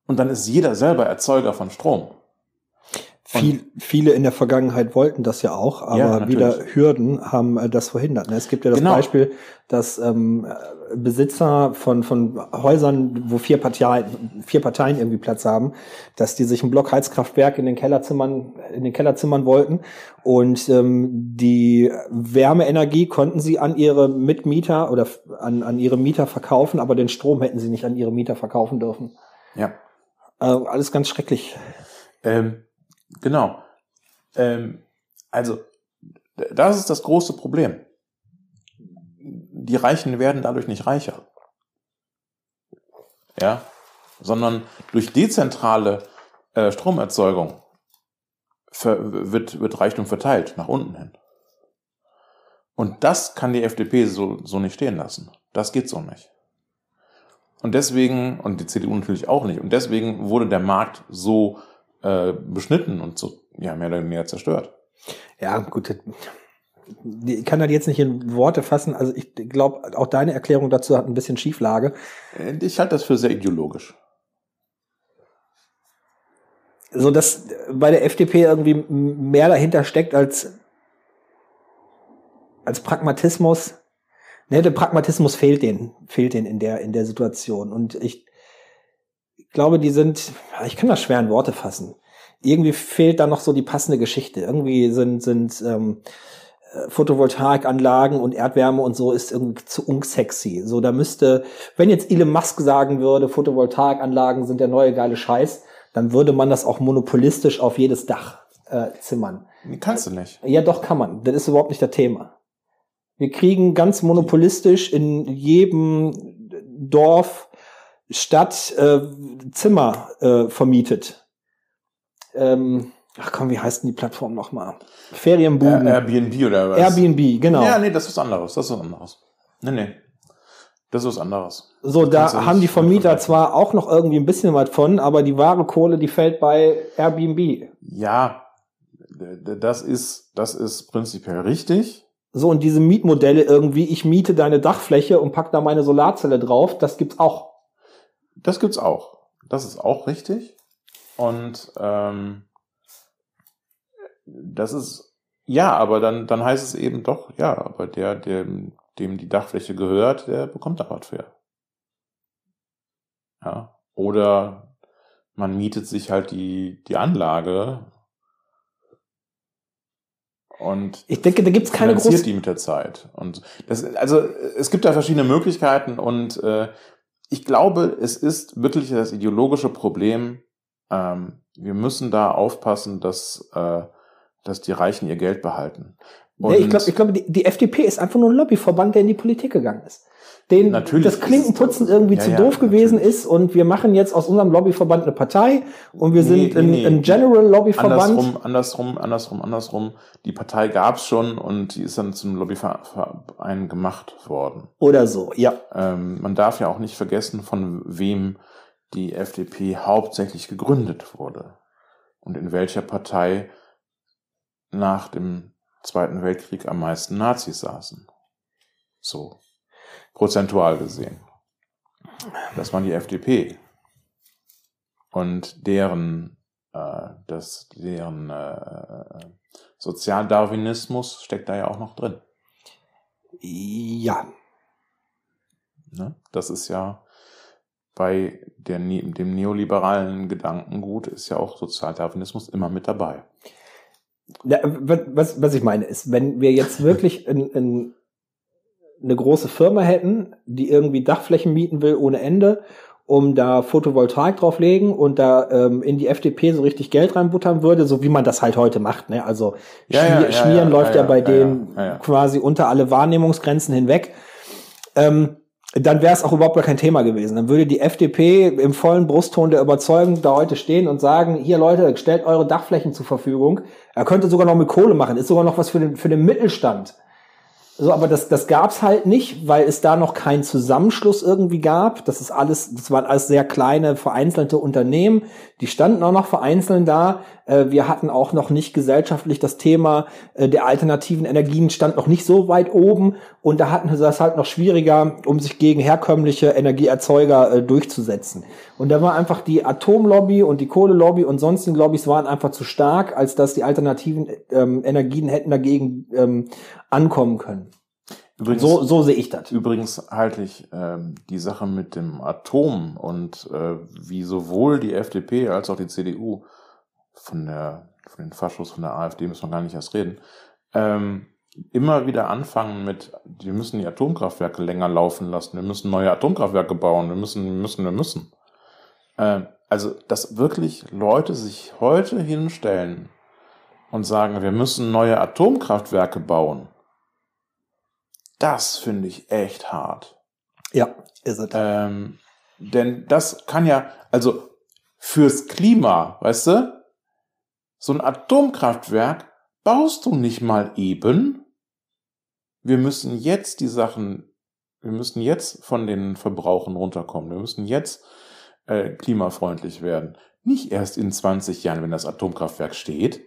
Und dann ist jeder selber Erzeuger von Strom. Viel, viele in der Vergangenheit wollten das ja auch, aber ja, wieder Hürden haben äh, das verhindert. Ne? Es gibt ja das genau. Beispiel, dass ähm, Besitzer von, von Häusern, wo vier Parteien, vier Parteien irgendwie Platz haben, dass die sich ein Blockheizkraftwerk in den Kellerzimmern, in den Kellerzimmern wollten und ähm, die Wärmeenergie konnten sie an ihre Mitmieter oder an, an ihre Mieter verkaufen, aber den Strom hätten sie nicht an ihre Mieter verkaufen dürfen. Ja. Äh, alles ganz schrecklich. Ähm Genau. Ähm, also, das ist das große Problem. Die Reichen werden dadurch nicht reicher. Ja, sondern durch dezentrale äh, Stromerzeugung wird, wird Reichtum verteilt, nach unten hin. Und das kann die FDP so, so nicht stehen lassen. Das geht so nicht. Und deswegen, und die CDU natürlich auch nicht, und deswegen wurde der Markt so äh, beschnitten und so, ja, mehr oder weniger zerstört. Ja, gut. Ich kann das jetzt nicht in Worte fassen. Also ich glaube, auch deine Erklärung dazu hat ein bisschen Schieflage. Äh, ich halte das für sehr ideologisch. So dass bei der FDP irgendwie mehr dahinter steckt als, als Pragmatismus. Ne, der Pragmatismus fehlt denen, fehlt denen in der, in der Situation. Und ich glaube, die sind, ich kann das schwer in Worte fassen. Irgendwie fehlt da noch so die passende Geschichte. Irgendwie sind, sind ähm, äh, Photovoltaikanlagen und Erdwärme und so ist irgendwie zu unsexy. So, da müsste, wenn jetzt Elon Musk sagen würde, Photovoltaikanlagen sind der neue geile Scheiß, dann würde man das auch monopolistisch auf jedes Dach äh, zimmern. Kannst du nicht. Ja, doch kann man. Das ist überhaupt nicht das Thema. Wir kriegen ganz monopolistisch in jedem Dorf Stadt äh, Zimmer äh, vermietet. Ähm, ach komm, wie heißt denn die Plattform nochmal? Ferienbuben. Airbnb oder was? Airbnb, genau. Ja, nee, das ist was anderes. Das ist was anderes. Nee, nee. Das ist was anderes. So, da haben die Vermieter zwar auch noch irgendwie ein bisschen was von, aber die wahre Kohle, die fällt bei Airbnb. Ja, das ist, das ist prinzipiell richtig. So, und diese Mietmodelle irgendwie, ich miete deine Dachfläche und pack da meine Solarzelle drauf, das gibt's auch. Das gibt's auch. Das ist auch richtig. Und ähm, das ist ja, aber dann, dann heißt es eben doch, ja, aber der, dem, dem die Dachfläche gehört, der bekommt da was für. Ja. Oder man mietet sich halt die, die Anlage und ich denke, da gibt's keine große die mit der Zeit und das also es gibt da verschiedene Möglichkeiten und äh, ich glaube, es ist wirklich das ideologische Problem. Ähm, wir müssen da aufpassen, dass, äh, dass die Reichen ihr Geld behalten. Und nee, ich glaube, ich glaub, die, die FDP ist einfach nur ein Lobbyverband, der in die Politik gegangen ist. Den natürlich das Klinkenputzen irgendwie ja, zu ja, doof gewesen natürlich. ist und wir machen jetzt aus unserem Lobbyverband eine Partei und wir nee, sind nee, ein, nee. ein General Lobbyverband. Andersrum, andersrum, andersrum, andersrum. Die Partei gab's schon und die ist dann zum Lobbyverein gemacht worden. Oder so, ja. Ähm, man darf ja auch nicht vergessen, von wem die FDP hauptsächlich gegründet wurde und in welcher Partei nach dem Zweiten Weltkrieg am meisten Nazis saßen. So. Prozentual gesehen. Das waren die FDP. Und deren, äh, das, deren äh, Sozialdarwinismus steckt da ja auch noch drin. Ja. Ne? Das ist ja bei der, dem neoliberalen Gedankengut ist ja auch Sozialdarwinismus immer mit dabei. Ja, was, was ich meine ist, wenn wir jetzt wirklich in, in eine große Firma hätten, die irgendwie Dachflächen mieten will ohne Ende, um da Photovoltaik drauflegen und da ähm, in die FDP so richtig Geld reinbuttern würde, so wie man das halt heute macht. Ne? Also ja, Schmier, ja, ja, Schmieren läuft ja, bei denen quasi unter alle Wahrnehmungsgrenzen hinweg. Ähm, dann wäre es auch überhaupt gar kein Thema gewesen. Dann würde die FDP im vollen Brustton der Überzeugung da heute stehen und sagen, hier Leute, stellt eure Dachflächen zur Verfügung. Er könnte sogar noch mit Kohle machen, ist sogar noch was für den, für den Mittelstand. So, aber das, das gab's halt nicht, weil es da noch keinen Zusammenschluss irgendwie gab. Das ist alles, das waren alles sehr kleine, vereinzelte Unternehmen. Die standen auch noch vereinzelt da. Äh, wir hatten auch noch nicht gesellschaftlich das Thema äh, der alternativen Energien stand noch nicht so weit oben. Und da hatten sie das halt noch schwieriger, um sich gegen herkömmliche Energieerzeuger äh, durchzusetzen. Und da war einfach die Atomlobby und die Kohlelobby und sonstigen Lobbys waren einfach zu stark, als dass die alternativen ähm, Energien hätten dagegen ähm, ankommen können. Übrigens, so, so sehe ich das. Übrigens halte ich ähm, die Sache mit dem Atom und äh, wie sowohl die FDP als auch die CDU von der von den Faschos von der AfD müssen wir gar nicht erst reden, ähm, immer wieder anfangen mit, wir müssen die Atomkraftwerke länger laufen lassen, wir müssen neue Atomkraftwerke bauen, wir müssen, wir müssen, wir müssen. Äh, also, dass wirklich Leute sich heute hinstellen und sagen, wir müssen neue Atomkraftwerke bauen, das finde ich echt hart. Ja, ist es. Ähm, denn das kann ja, also fürs Klima, weißt du, so ein Atomkraftwerk baust du nicht mal eben. Wir müssen jetzt die Sachen, wir müssen jetzt von den Verbrauchen runterkommen. Wir müssen jetzt äh, klimafreundlich werden. Nicht erst in 20 Jahren, wenn das Atomkraftwerk steht.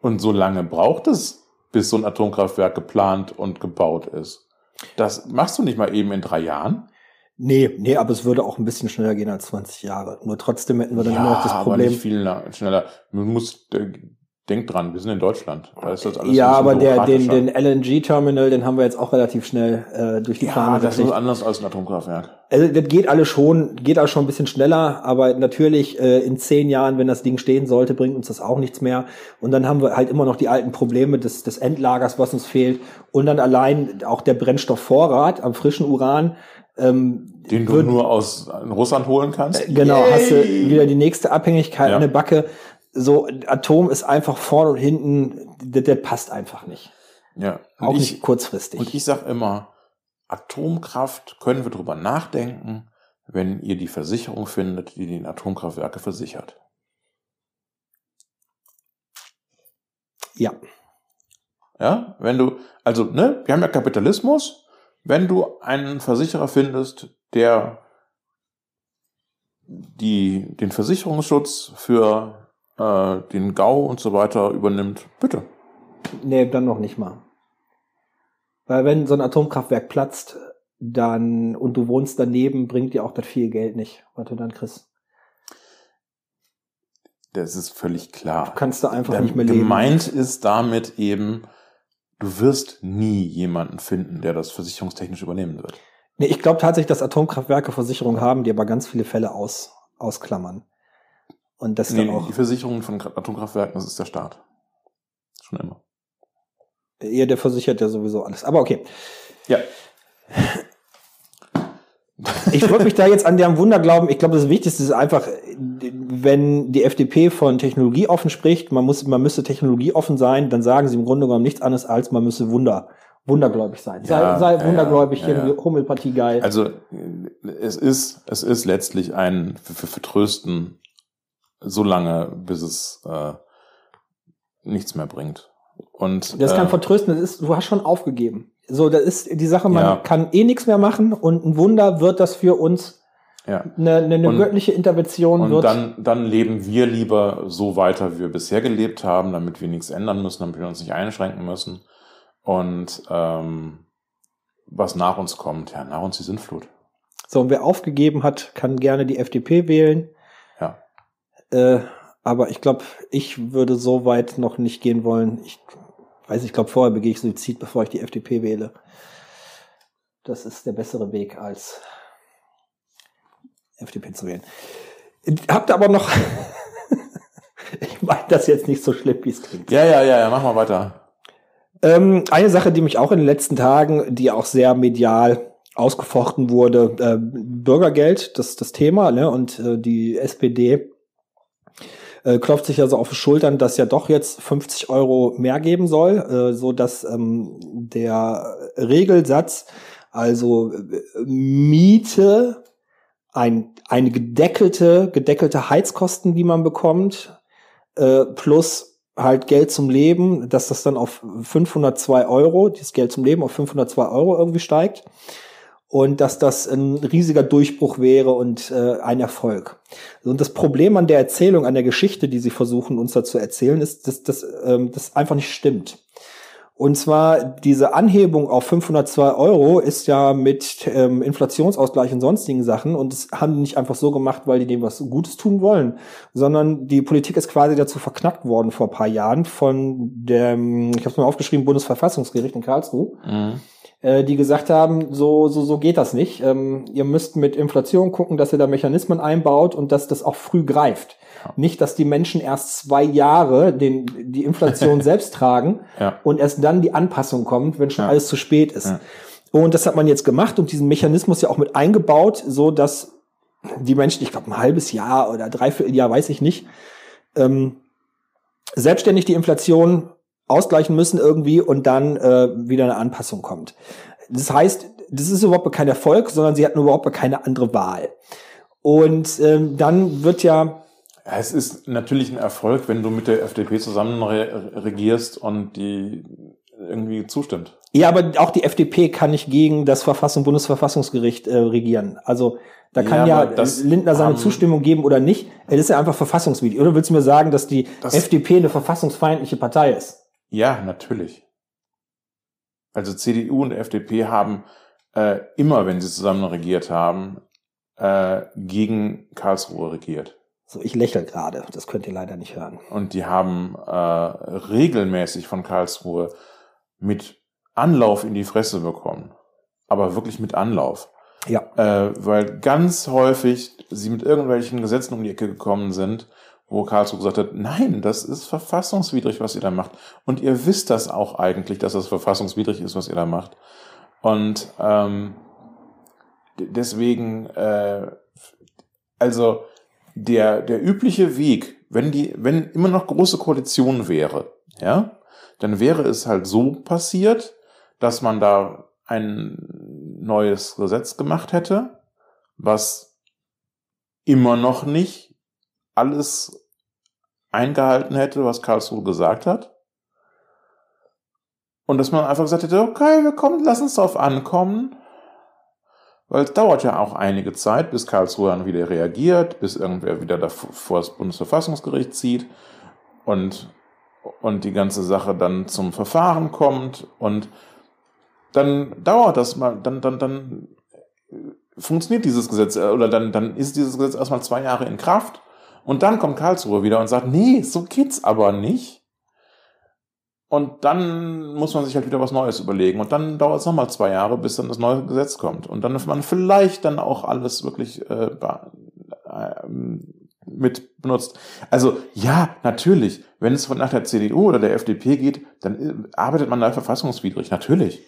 Und so lange braucht es, bis so ein Atomkraftwerk geplant und gebaut ist. Das machst du nicht mal eben in drei Jahren. Nee, nee, aber es würde auch ein bisschen schneller gehen als 20 Jahre. Nur trotzdem hätten wir dann ja, immer noch das Problem. Aber nicht viel schneller. Man muss äh, Denk dran, wir sind in Deutschland. Da ist das alles ja, aber der, den, den LNG-Terminal, den haben wir jetzt auch relativ schnell äh, durch die ja, Planung. das ist anders als ein Atomkraftwerk. Also das geht alles schon, geht auch schon ein bisschen schneller, aber natürlich äh, in zehn Jahren, wenn das Ding stehen sollte, bringt uns das auch nichts mehr. Und dann haben wir halt immer noch die alten Probleme des, des Endlagers, was uns fehlt. Und dann allein auch der Brennstoffvorrat am frischen Uran. Ähm, den du wird, nur aus Russland holen kannst. Äh, genau, Yay. hast du wieder die nächste Abhängigkeit ja. an der Backe so Atom ist einfach vorne und hinten, der, der passt einfach nicht. Ja. Auch ich, nicht kurzfristig. Und ich sag immer, Atomkraft können wir drüber nachdenken, wenn ihr die Versicherung findet, die die Atomkraftwerke versichert. Ja. Ja, wenn du, also, ne, wir haben ja Kapitalismus. Wenn du einen Versicherer findest, der die, den Versicherungsschutz für äh, den GAU und so weiter übernimmt, bitte. Nee, dann noch nicht mal. Weil wenn so ein Atomkraftwerk platzt, dann und du wohnst daneben, bringt dir auch das viel Geld nicht, was du dann kriegst. Das ist völlig klar. Du kannst da einfach Der nicht mehr leben. Gemeint ist damit eben, du wirst nie jemanden finden, der das versicherungstechnisch übernehmen wird. Nee, ich glaube tatsächlich, dass Atomkraftwerke Versicherungen haben, die aber ganz viele Fälle aus, ausklammern. Und das nee, dann auch. Die Versicherungen von Atomkraftwerken, das ist der Staat. Schon immer. Ja, der versichert ja sowieso alles. Aber okay. Ja. ich würde mich da jetzt an deren Wunder glauben. Ich glaube, das Wichtigste ist einfach, wenn die FDP von technologieoffen spricht, man muss, man müsste technologieoffen sein, dann sagen sie im Grunde genommen nichts anderes als man müsse Wunder, wundergläubig sein. Ja, sei, sei ja, wundergläubig, ja, ja. Homöopathie geil. Also es ist, es ist letztlich ein für, für Vertrösten so lange, bis es äh, nichts mehr bringt. Und das kann äh, vertrösten, das ist, du hast schon aufgegeben. So, das ist die Sache, man Ja. kann eh nichts mehr machen und ein Wunder wird das für uns ja. eine, eine, eine Und- göttliche Intervention Und wird. dann, dann leben wir lieber so weiter, wie wir bisher gelebt haben, damit wir nichts ändern müssen, damit wir uns nicht einschränken müssen. Und ähm, was nach uns kommt, ja, nach uns die Sintflut. So, und wer aufgegeben hat, kann gerne die FDP wählen. Äh, aber ich glaube, ich würde so weit noch nicht gehen wollen. Ich weiß, ich glaube, vorher begehe ich Suizid, bevor ich die FDP wähle. Das ist der bessere Weg, als FDP zu wählen. Habt ihr aber noch, ich meine das jetzt nicht so schlimm, wie es klingt. Ja, ja, ja, ja, mach mal weiter. Ähm, eine Sache, die mich auch in den letzten Tagen, die auch sehr medial ausgefochten wurde, äh, Bürgergeld, das das Thema, ne? Und äh, die SPD äh, klopft sich ja so auf die Schultern, dass ja doch jetzt 50 Euro mehr geben soll, äh, so dass ähm, der Regelsatz, also äh, Miete, ein, eine gedeckelte, gedeckelte Heizkosten, die man bekommt, äh, plus halt Geld zum Leben, dass das dann auf 502 Euro, dieses Geld zum Leben auf 502 Euro irgendwie steigt und dass das ein riesiger Durchbruch wäre und äh, ein Erfolg. Und das Problem an der Erzählung, an der Geschichte, die sie versuchen uns da zu erzählen, ist, dass das ähm, das einfach nicht stimmt. Und zwar diese Anhebung auf 502 Euro ist ja mit ähm, Inflationsausgleich und sonstigen Sachen und das haben die nicht einfach so gemacht, weil die dem was Gutes tun wollen, sondern die Politik ist quasi dazu verknackt worden vor paar Jahren von dem, ich habe es mal aufgeschrieben, Bundesverfassungsgericht in Karlsruhe äh, die gesagt haben, so, so, so geht das nicht. Ähm, ihr müsst mit Inflation gucken, dass ihr da Mechanismen einbaut und dass das auch früh greift. Nicht, dass die Menschen erst zwei Jahre den, die Inflation selbst tragen Ja. und erst dann die Anpassung kommt, wenn schon Ja. alles zu spät ist. Ja. Und das hat man jetzt gemacht und diesen Mechanismus ja auch mit eingebaut, so dass die Menschen, ich glaube ein halbes Jahr oder dreiviertel Jahr, weiß ich nicht, ähm, selbstständig die Inflation ausgleichen müssen irgendwie und dann äh, wieder eine Anpassung kommt. Das heißt, das ist überhaupt kein Erfolg, sondern sie hatten überhaupt keine andere Wahl. Und ähm, dann wird ja, es ist natürlich ein Erfolg, wenn du mit der FDP zusammen re regierst und die irgendwie zustimmt. ja, aber auch die FDP kann nicht gegen das Verfassung, Bundesverfassungsgericht äh, regieren. Also da kann Ja, ja, das Lindner seine Zustimmung geben oder nicht. Es ist ja einfach verfassungswidrig. Oder willst du mir sagen, dass die Das- FDP eine verfassungsfeindliche Partei ist? Ja, natürlich. Also CDU und FDP haben äh, immer, wenn sie zusammen regiert haben, äh, gegen Karlsruhe regiert. So, ich lächle gerade. Das könnt ihr leider nicht hören. Und die haben äh, regelmäßig von Karlsruhe mit Anlauf in die Fresse bekommen. Aber wirklich mit Anlauf. Ja. Äh, weil ganz häufig sie mit irgendwelchen Gesetzen um die Ecke gekommen sind, wo Karlsruhe gesagt hat, nein, das ist verfassungswidrig, was ihr da macht. Und ihr wisst das auch eigentlich, dass das verfassungswidrig ist, was ihr da macht. Und ähm, deswegen, äh, also der, der übliche Weg, wenn die, wenn immer noch große Koalition wäre, ja, dann wäre es halt so passiert, dass man da ein neues Gesetz gemacht hätte, was immer noch nicht alles eingehalten hätte, was Karlsruhe gesagt hat. Und dass man einfach gesagt hätte, okay, wir kommen, lass uns darauf ankommen. Weil es dauert ja auch einige Zeit, bis Karlsruhe dann wieder reagiert, bis irgendwer wieder davor vor das Bundesverfassungsgericht zieht und, und die ganze Sache dann zum Verfahren kommt und dann dauert das mal, dann, dann, dann funktioniert dieses Gesetz oder dann, dann ist dieses Gesetz erstmal zwei Jahre in Kraft und dann kommt Karlsruhe wieder und sagt, nee, so geht's aber nicht. Und dann muss man sich halt wieder was Neues überlegen. Und dann dauert es nochmal zwei Jahre, bis dann das neue Gesetz kommt. Und dann man vielleicht dann auch alles wirklich äh, ähm, mit benutzt. Also ja, natürlich, wenn es nach der CDU oder der FDP geht, dann äh, arbeitet man da verfassungswidrig. Natürlich.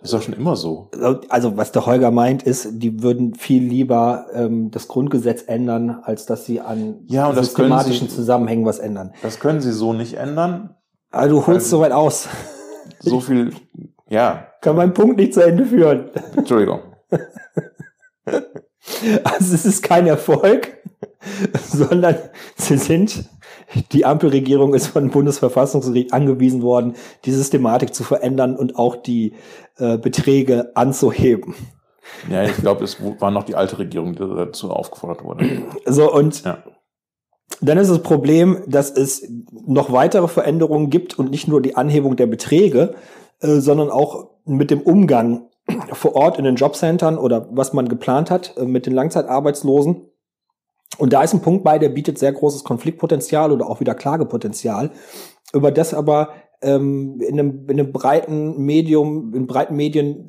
Das ist doch schon immer so. Also was der Holger meint, ist, die würden viel lieber ähm, das Grundgesetz ändern, als dass sie an Ja, systematischen können Zusammenhängen was ändern. Das können sie so nicht ändern. Also du holst Also- soweit aus. So viel, ja, Kann meinen Punkt nicht zu Ende führen. Entschuldigung. Also es ist kein Erfolg, sondern sie sind, die Ampelregierung ist von Bundesverfassungsgericht angewiesen worden, die Systematik zu verändern und auch die äh, Beträge anzuheben. Ja, ich glaube, es war noch die alte Regierung, die dazu aufgefordert wurde. So, und Ja. dann ist das Problem, dass es noch weitere Veränderungen gibt und nicht nur die Anhebung der Beträge, äh, sondern auch mit dem Umgang vor Ort in den Jobcentern oder was man geplant hat äh, mit den Langzeitarbeitslosen. Und da ist ein Punkt bei, der bietet sehr großes Konfliktpotenzial oder auch wieder Klagepotenzial, über das aber ähm, in, einem, in einem breiten Medium, in breiten Medien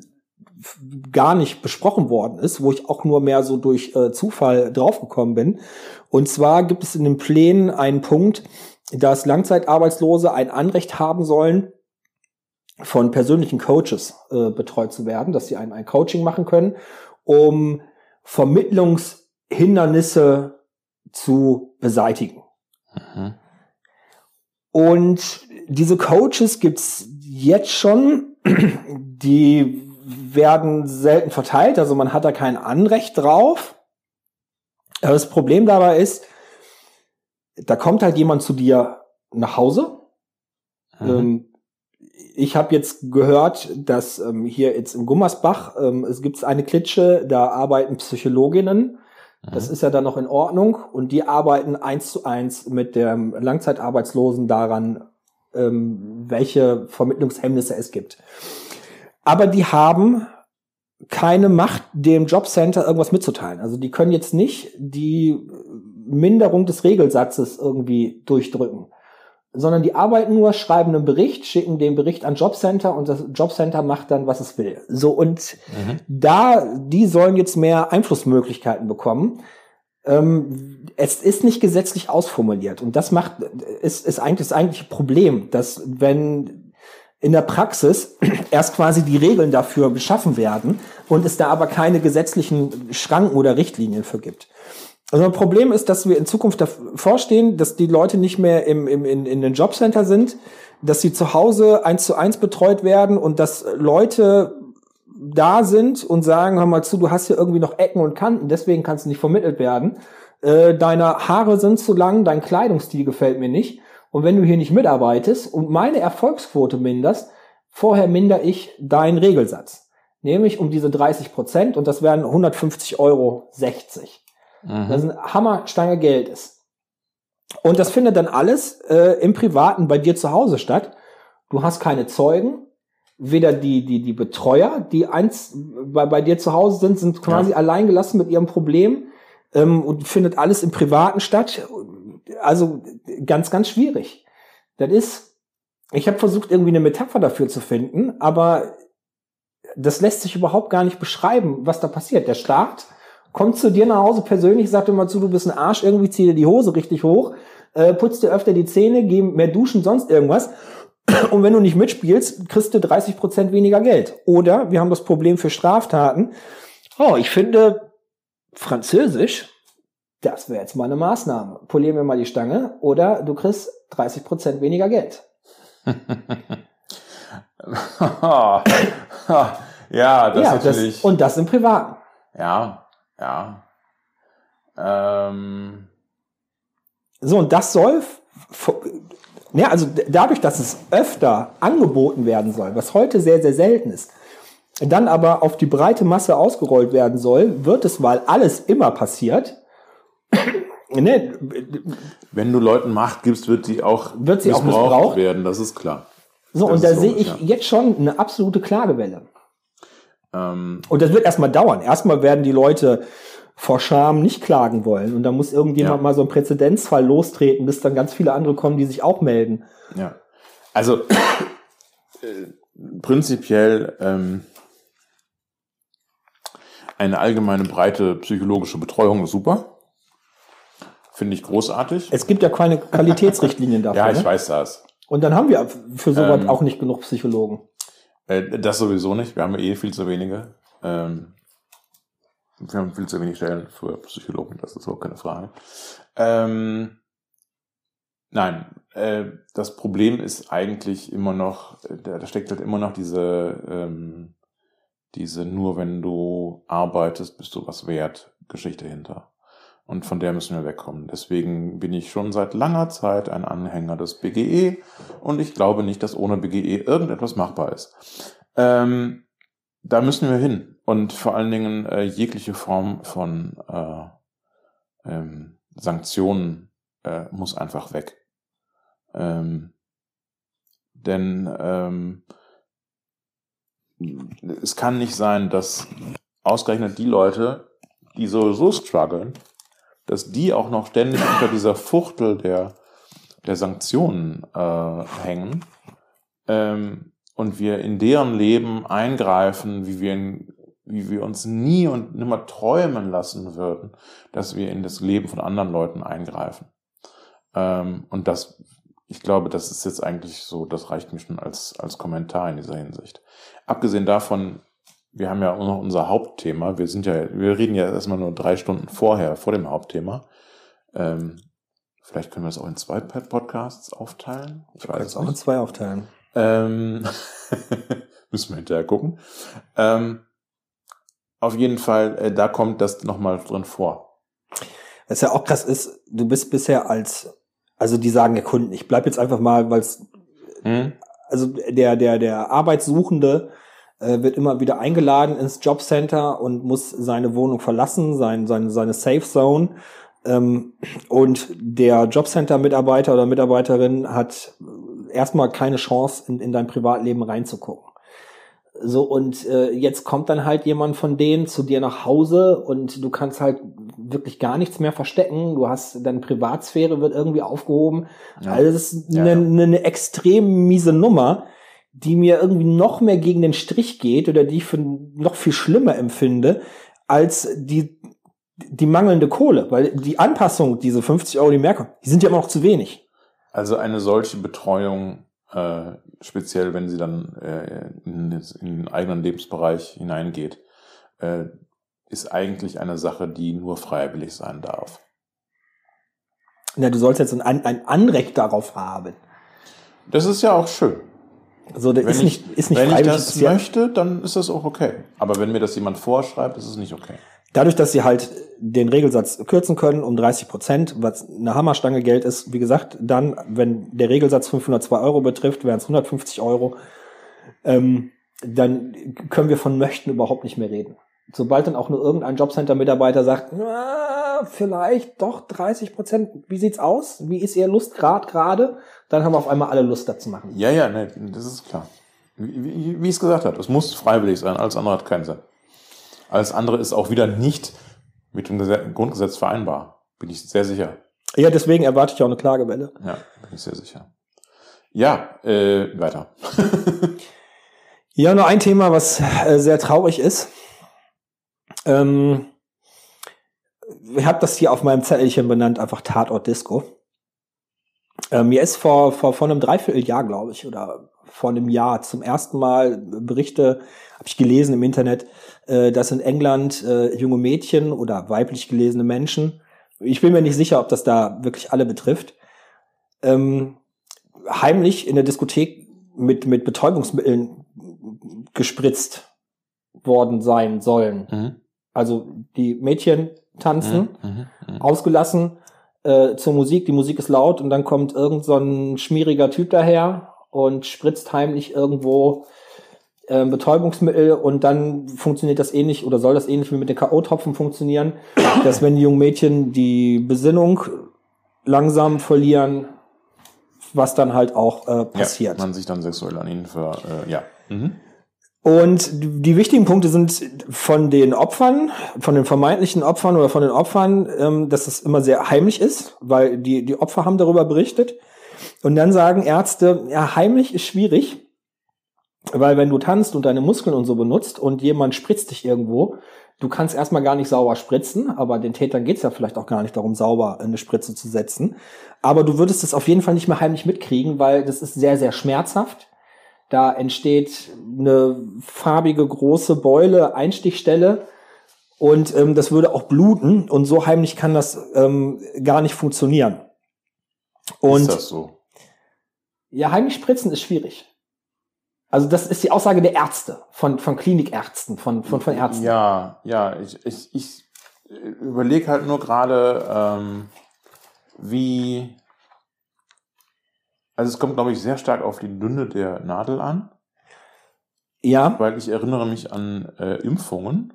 gar nicht besprochen worden ist, wo ich auch nur mehr so durch äh, Zufall draufgekommen bin. Und zwar gibt es in den Plänen einen Punkt, dass Langzeitarbeitslose ein Anrecht haben sollen, von persönlichen Coaches äh, betreut zu werden, dass sie ein, ein Coaching machen können, um Vermittlungshindernisse zu beseitigen. Mhm. Und diese Coaches gibt's jetzt schon, die werden selten verteilt, also man hat da kein Anrecht drauf. Aber das Problem dabei ist, da kommt halt jemand zu dir nach Hause. Mhm. Ähm, ich habe jetzt gehört, dass ähm, hier jetzt in Gummersbach ähm, es gibt eine Klitsche, da arbeiten Psychologinnen. Das Mhm. ist ja dann noch in Ordnung und die arbeiten eins zu eins mit dem Langzeitarbeitslosen daran, ähm, welche Vermittlungshemmnisse es gibt. Aber die haben keine Macht, dem Jobcenter irgendwas mitzuteilen. Also die können jetzt nicht die Minderung des Regelsatzes irgendwie durchdrücken, sondern die arbeiten nur, schreiben einen Bericht, schicken den Bericht an Jobcenter und das Jobcenter macht dann, was es will. So und Mhm. da, die sollen jetzt mehr Einflussmöglichkeiten bekommen. Ähm, es ist nicht gesetzlich ausformuliert und das macht, ist, ist eigentlich das eigentliche Problem, dass wenn in der Praxis erst quasi die Regeln dafür geschaffen werden und es da aber keine gesetzlichen Schranken oder Richtlinien für gibt. Also ein Problem ist, dass wir in Zukunft davor stehen, dass die Leute nicht mehr im, im, in, in den Jobcenter sind, dass sie zu Hause eins zu eins betreut werden und dass Leute da sind und sagen, hör mal zu, du hast hier irgendwie noch Ecken und Kanten, deswegen kannst du nicht vermittelt werden. Äh, deine Haare sind zu lang, dein Kleidungsstil gefällt mir nicht. Und wenn du hier nicht mitarbeitest und meine Erfolgsquote minderst, vorher minder ich deinen Regelsatz. Nämlich um diese 30 Prozent und das wären 150 Euro 60. Mhm. Das ein Hammerstange Geld ist. Und das findet dann alles äh, im Privaten bei dir zu Hause statt. Du hast keine Zeugen. Weder die, die, die Betreuer, die eins bei, bei dir zu Hause sind, sind quasi Ja. allein gelassen mit ihrem Problem ähm, und findet alles im Privaten statt. Also ganz, ganz schwierig. Das ist, ich habe versucht, irgendwie eine Metapher dafür zu finden, aber das lässt sich überhaupt gar nicht beschreiben, was da passiert. Der Staat kommt zu dir nach Hause persönlich, sagt immer zu, du bist ein Arsch, irgendwie zieh dir die Hose richtig hoch, äh, putz dir öfter die Zähne, geh mehr duschen, sonst irgendwas. Und wenn du nicht mitspielst, kriegst du 30 Prozent weniger Geld. Oder wir haben das Problem für Straftaten. Oh, ich finde Französisch, das wäre jetzt mal eine Maßnahme. Polier mir mal die Stange oder du kriegst 30 Prozent weniger Geld. ja, das ja, natürlich. Das, und das im Privaten. ja, ja. Ähm, So, und das soll, ja, also d- dadurch, dass es öfter angeboten werden soll, was heute sehr, sehr selten ist, dann aber auf die breite Masse ausgerollt werden soll, wird es, weil alles immer passiert, ne, wenn du Leuten Macht gibst, wird sie auch, Wird sie auch missbraucht? werden, das ist klar. so, Das und da sehe ich ja. jetzt schon eine absolute Klagewelle. Ähm, Und das wird erstmal dauern. Erstmal werden die Leute vor Scham nicht klagen wollen. Und da muss irgendjemand Ja. mal so einen Präzedenzfall lostreten, bis dann ganz viele andere kommen, die sich auch melden. ja. Also äh, prinzipiell ähm, eine allgemeine breite psychologische Betreuung ist super. Finde ich großartig. Es gibt ja keine Qualitätsrichtlinien dafür. Ja, ich ne? weiß das. Und dann haben wir für sowas Ähm. auch nicht genug Psychologen. Äh, das sowieso nicht. Wir haben eh viel zu wenige. Ähm, wir haben viel zu wenig Stellen für Psychologen, das ist auch keine Frage. Ähm, nein, äh, das Problem ist eigentlich immer noch, äh, da, da steckt halt immer noch diese, ähm, diese nur wenn du arbeitest, bist du was wert Geschichte hinter. Und von der müssen wir wegkommen. Deswegen bin ich schon seit langer Zeit ein Anhänger des BGE und ich glaube nicht, dass ohne BGE irgendetwas machbar ist. Ähm, da müssen wir hin. Und vor allen Dingen äh, jegliche Form von äh, ähm, Sanktionen äh, muss einfach weg. Ähm, denn ähm, es kann nicht sein, dass ausgerechnet die Leute, die sowieso strugglen, dass die auch noch ständig unter dieser Fuchtel der, der Sanktionen äh, hängen ähm, und wir in deren Leben eingreifen, wie wir, in, wie wir uns nie und nimmer träumen lassen würden, dass wir in das Leben von anderen Leuten eingreifen. Ähm, und das, ich glaube, das ist jetzt eigentlich so, das reicht mir schon als, als Kommentar in dieser Hinsicht. Abgesehen davon, wir haben ja auch noch unser Hauptthema. Wir sind ja, wir reden ja erstmal nur drei Stunden vorher, vor dem Hauptthema. Ähm, vielleicht können wir es auch in zwei Podcasts aufteilen. Ich weiß es auch in zwei aufteilen. Ähm, müssen wir hinterher gucken. Ähm, auf jeden Fall, äh, da kommt das nochmal drin vor. Was ja auch krass ist, du bist bisher als, also die sagen der Kunden, ich bleib jetzt einfach mal, weil es, hm? also der, der, der Arbeitssuchende äh, wird immer wieder eingeladen ins Jobcenter und muss seine Wohnung verlassen, sein, seine, seine Safe Zone. Ähm, und der Jobcenter-Mitarbeiter oder Mitarbeiterin hat erstmal keine Chance, in, in dein Privatleben reinzugucken. So, und äh, jetzt kommt dann halt jemand von denen zu dir nach Hause und du kannst halt wirklich gar nichts mehr verstecken. Du hast, deine Privatsphäre wird irgendwie aufgehoben. Ja. Also das ist eine, ja, ja. eine extrem miese Nummer, die mir irgendwie noch mehr gegen den Strich geht oder die ich für noch viel schlimmer empfinde, als die, die mangelnde Kohle. Weil die Anpassung, diese 50 Euro, die merken, die sind ja immer noch zu wenig. Also eine solche Betreuung, äh, speziell wenn sie dann äh, in, in den eigenen Lebensbereich hineingeht, äh, ist eigentlich eine Sache, die nur freiwillig sein darf. Na, du sollst jetzt ein, ein Anrecht darauf haben. Das ist ja auch schön. Also das ist ich, nicht, ist nicht wenn freiwillig. Wenn ich das möchte, dann ist das auch okay. Aber wenn mir das jemand vorschreibt, ist es nicht okay. Dadurch, dass sie halt den Regelsatz kürzen können um 30 Prozent, was eine Hammerstange Geld ist, wie gesagt, dann, wenn der Regelsatz 502 Euro betrifft, wären es 150 Euro, ähm, dann können wir von möchten überhaupt nicht mehr reden. Sobald dann auch nur irgendein Jobcenter-Mitarbeiter sagt, vielleicht doch 30 Prozent, wie sieht's aus? Wie ist Ihr Lustgrad gerade? Dann haben wir auf einmal alle Lust, dazu machen. Ja, ja, ne, das ist klar. Wie, wie, wie ich es gesagt habe, es muss freiwillig sein, alles andere hat keinen Sinn. Alles andere ist auch wieder nicht mit dem Grundgesetz vereinbar. Bin ich sehr sicher. Ja, deswegen erwarte ich auch eine Klagewelle. Ja, bin ich sehr sicher. Ja, äh, weiter. ja, nur ein Thema, was äh, sehr traurig ist. Ähm, ich habe das hier auf meinem Zettelchen benannt, einfach Tatort Disco. Äh, mir ist vor, vor, vor einem Dreivierteljahr, glaube ich, oder vor einem Jahr zum ersten Mal Berichte, habe ich gelesen im Internet, äh, dass in England äh, junge Mädchen oder weiblich gelesene Menschen, ich bin mir nicht sicher, ob das da wirklich alle betrifft, ähm, heimlich in der Diskothek mit, mit Betäubungsmitteln gespritzt worden sein sollen. Mhm. Also die Mädchen tanzen, mhm. Mhm. mhm. ausgelassen äh, zur Musik, die Musik ist laut und dann kommt irgend so ein schmieriger Typ daher und spritzt heimlich irgendwo äh, Betäubungsmittel und dann funktioniert das ähnlich oder soll das ähnlich wie mit den K.O.-Tropfen funktionieren, dass wenn die jungen Mädchen die Besinnung langsam verlieren, was dann halt auch äh, passiert. Ja, man sich dann sexuell an ihnen ver, äh, ja. Mhm. Und die wichtigen Punkte sind von den Opfern, von den vermeintlichen Opfern oder von den Opfern, ähm, dass es immer sehr heimlich ist, weil die, die Opfer haben darüber berichtet. Und dann sagen Ärzte, ja, heimlich ist schwierig, weil wenn du tanzt und deine Muskeln und so benutzt und jemand spritzt dich irgendwo, du kannst erstmal gar nicht sauber spritzen, aber den Tätern geht's ja vielleicht auch gar nicht darum, sauber eine Spritze zu setzen. Aber du würdest es auf jeden Fall nicht mehr heimlich mitkriegen, weil das ist sehr, sehr schmerzhaft. Da entsteht eine farbige große Beule, Einstichstelle und ähm, das würde auch bluten und so heimlich kann das ähm, gar nicht funktionieren. Und ist das so? Ja, heimlich spritzen ist schwierig. Also das ist die Aussage der Ärzte, von, von Klinikärzten, von, von, von Ärzten. Ja, ja, ich, ich, ich überlege halt nur gerade, ähm, wie. Also es kommt, glaube ich, sehr stark auf die Dünne der Nadel an. Ja. Weil ich erinnere mich an äh, Impfungen,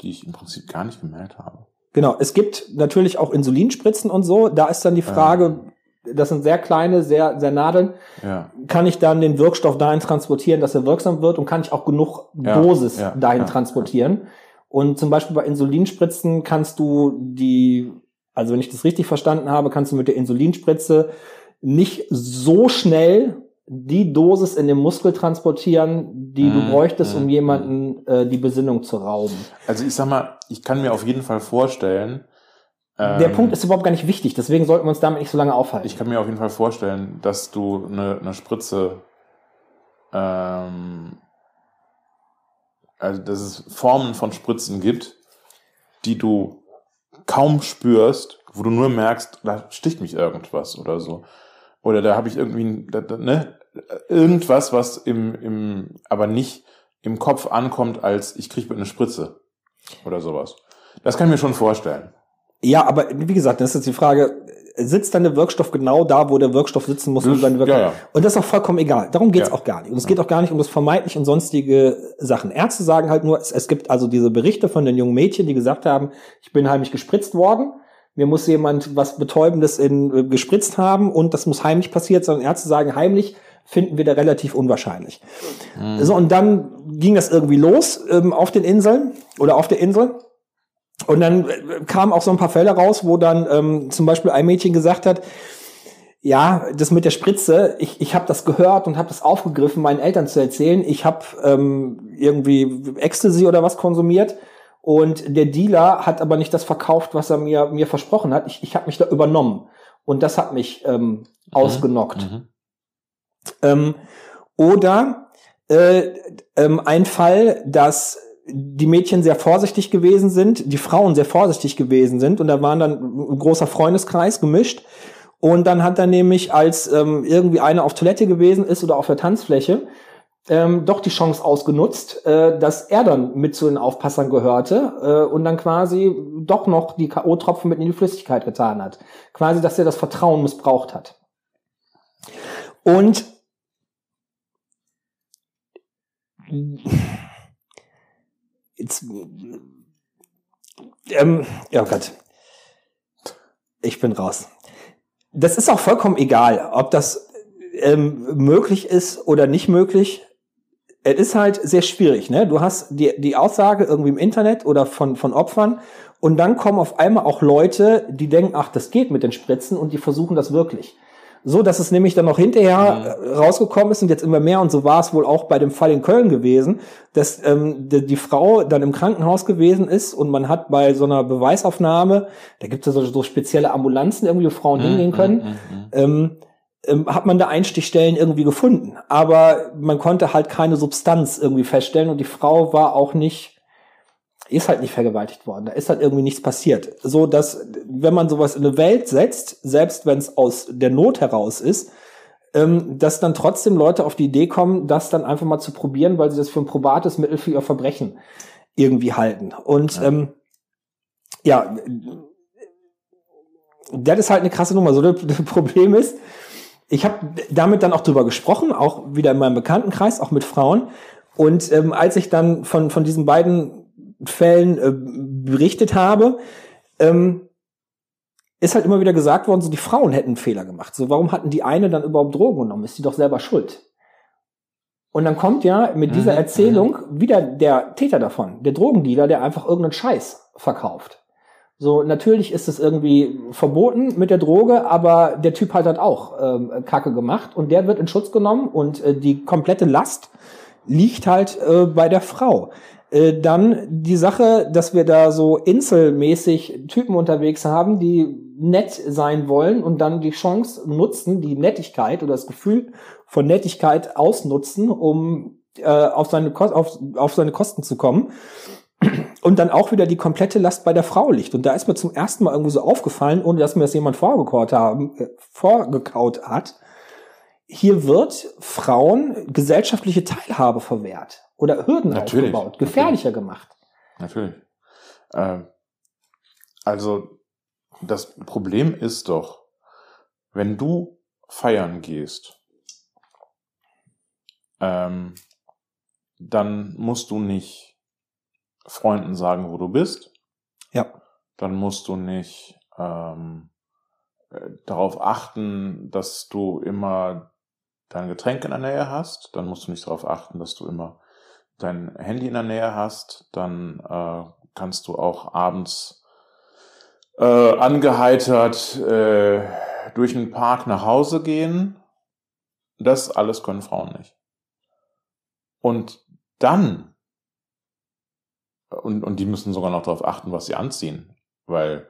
die ich im Prinzip gar nicht gemerkt habe. Genau, es gibt natürlich auch Insulinspritzen und so. Da ist dann die Frage, ja. das sind sehr kleine, sehr, sehr Nadeln. Ja. Kann ich dann den Wirkstoff dahin transportieren, dass er wirksam wird und kann ich auch genug Ja, Dosis dahin transportieren? Und zum Beispiel bei Insulinspritzen kannst du die, also wenn ich das richtig verstanden habe, kannst du mit der Insulinspritze nicht so schnell die Dosis in den Muskel transportieren, die du Mhm, bräuchtest, um mhm, jemanden äh, die Besinnung zu rauben. Also ich sag mal, ich kann mir auf jeden Fall vorstellen. Der ähm, Punkt ist überhaupt gar nicht wichtig, deswegen sollten wir uns damit nicht so lange aufhalten. Ich kann mir auf jeden Fall vorstellen, dass du eine, eine Spritze, ähm, also dass es Formen von Spritzen gibt, die du kaum spürst, wo du nur merkst, da sticht mich irgendwas oder so. Oder da habe ich irgendwie, da, da, ne, irgendwas, was im, im, aber nicht im Kopf ankommt, als ich kriege eine Spritze oder sowas. Das kann ich mir schon vorstellen. Ja, aber wie gesagt, das ist jetzt die Frage, sitzt dann der Wirkstoff genau da, wo der Wirkstoff sitzen muss? um seine Wirkung- ja, ja. Und das ist auch vollkommen egal. Darum geht's Ja. auch gar nicht. Und es geht auch gar nicht um das vermeintlich und sonstige Sachen. Ärzte sagen halt nur, es, es gibt also diese Berichte von den jungen Mädchen, die gesagt haben, ich bin heimlich gespritzt worden. Mir muss jemand was Betäubendes in, äh, gespritzt haben und das muss heimlich passiert sein. Und Ärzte sagen, heimlich finden wir da relativ unwahrscheinlich. So, und dann ging das irgendwie los ähm, auf den Inseln oder auf der Insel. Und dann äh, kamen auch so ein paar Fälle raus, wo dann ähm, zum Beispiel ein Mädchen gesagt hat, ja, das mit der Spritze, ich, ich habe das gehört und habe das aufgegriffen, meinen Eltern zu erzählen. Ich habe ähm, irgendwie Ecstasy oder was konsumiert und der Dealer hat aber nicht das verkauft, was er mir, mir versprochen hat. Ich, ich habe mich da übernommen und das hat mich ähm, ausgenockt. Mhm. Ähm, oder äh, ähm, ein Fall, dass die Mädchen sehr vorsichtig gewesen sind, die Frauen sehr vorsichtig gewesen sind und da waren dann ein großer Freundeskreis gemischt und dann hat er nämlich, als ähm, irgendwie eine auf Toilette gewesen ist oder auf der Tanzfläche, ähm, doch die Chance ausgenutzt, äh, dass er dann mit zu den Aufpassern gehörte äh, und dann quasi doch noch die K.O.-Tropfen mit in die Flüssigkeit getan hat. Quasi, dass er das Vertrauen missbraucht hat. Und jetzt, ähm, ja Gott, ich bin raus. Das ist auch vollkommen egal, ob das ähm, möglich ist oder nicht möglich. Es ist halt sehr schwierig, ne? Du hast die, die Aussage irgendwie im Internet oder von, von Opfern und dann kommen auf einmal auch Leute, die denken, ach, das geht mit den Spritzen und die versuchen das wirklich. So, dass es nämlich dann noch hinterher äh, rausgekommen ist und jetzt immer mehr und so war es wohl auch bei dem Fall in Köln gewesen, dass ähm, die, die Frau dann im Krankenhaus gewesen ist und man hat bei so einer Beweisaufnahme, da gibt es ja so, so spezielle Ambulanzen irgendwie, wo Frauen hingehen können, Mhm, mhm. ähm, hat man da Einstichstellen irgendwie gefunden. Aber man konnte halt keine Substanz irgendwie feststellen und die Frau war auch nicht, ist halt nicht vergewaltigt worden. Da ist halt irgendwie nichts passiert. So dass, wenn man sowas in eine Welt setzt, selbst wenn es aus der Not heraus ist, ähm, dass dann trotzdem Leute auf die Idee kommen, das dann einfach mal zu probieren, weil sie das für ein probates Mittel für ihr Verbrechen irgendwie halten. Und Ja. ähm, ja, das ist halt eine krasse Nummer. So das das Problem ist, ich habe damit dann auch drüber gesprochen, auch wieder in meinem Bekanntenkreis, auch mit Frauen. Und ähm, als ich dann von, von diesen beiden Fällen äh, berichtet habe, ähm, ist halt immer wieder gesagt worden, so die Frauen hätten einen Fehler gemacht. So, warum hatten die eine dann überhaupt Drogen genommen? Ist die doch selber schuld? Und dann kommt ja mit dieser Mhm, Erzählung wieder der Täter davon, der Drogendealer, der einfach irgendeinen Scheiß verkauft. So, natürlich ist es irgendwie verboten mit der Droge, aber der Typ hat halt auch ähm, Kacke gemacht und der wird in Schutz genommen und äh, die komplette Last liegt halt äh, bei der Frau. Äh, dann die Sache, dass wir da so inselmäßig Typen unterwegs haben, die nett sein wollen und dann die Chance nutzen, die Nettigkeit oder das Gefühl von Nettigkeit ausnutzen, um äh, auf, seine auf, auf seine Kosten zu kommen. Und dann auch wieder die komplette Last bei der Frau liegt. Und da ist mir zum ersten Mal irgendwo so aufgefallen, ohne dass mir das jemand vorgekaut, haben, äh, vorgekaut hat. Hier wird Frauen gesellschaftliche Teilhabe verwehrt oder Hürden Natürlich. aufgebaut, gefährlicher Natürlich. gemacht. Natürlich. Äh, also das Problem ist doch, wenn du feiern gehst, ähm, dann musst du nicht Freunden sagen, wo du bist. Ja. Dann musst du nicht ähm, äh, darauf achten, dass du immer dein Getränk in der Nähe hast. Dann musst du nicht darauf achten, dass du immer dein Handy in der Nähe hast. Dann äh, kannst du auch abends äh, angeheitert äh, durch den Park nach Hause gehen. Das alles können Frauen nicht. Und dann, und, und die müssen sogar noch darauf achten, was sie anziehen, weil,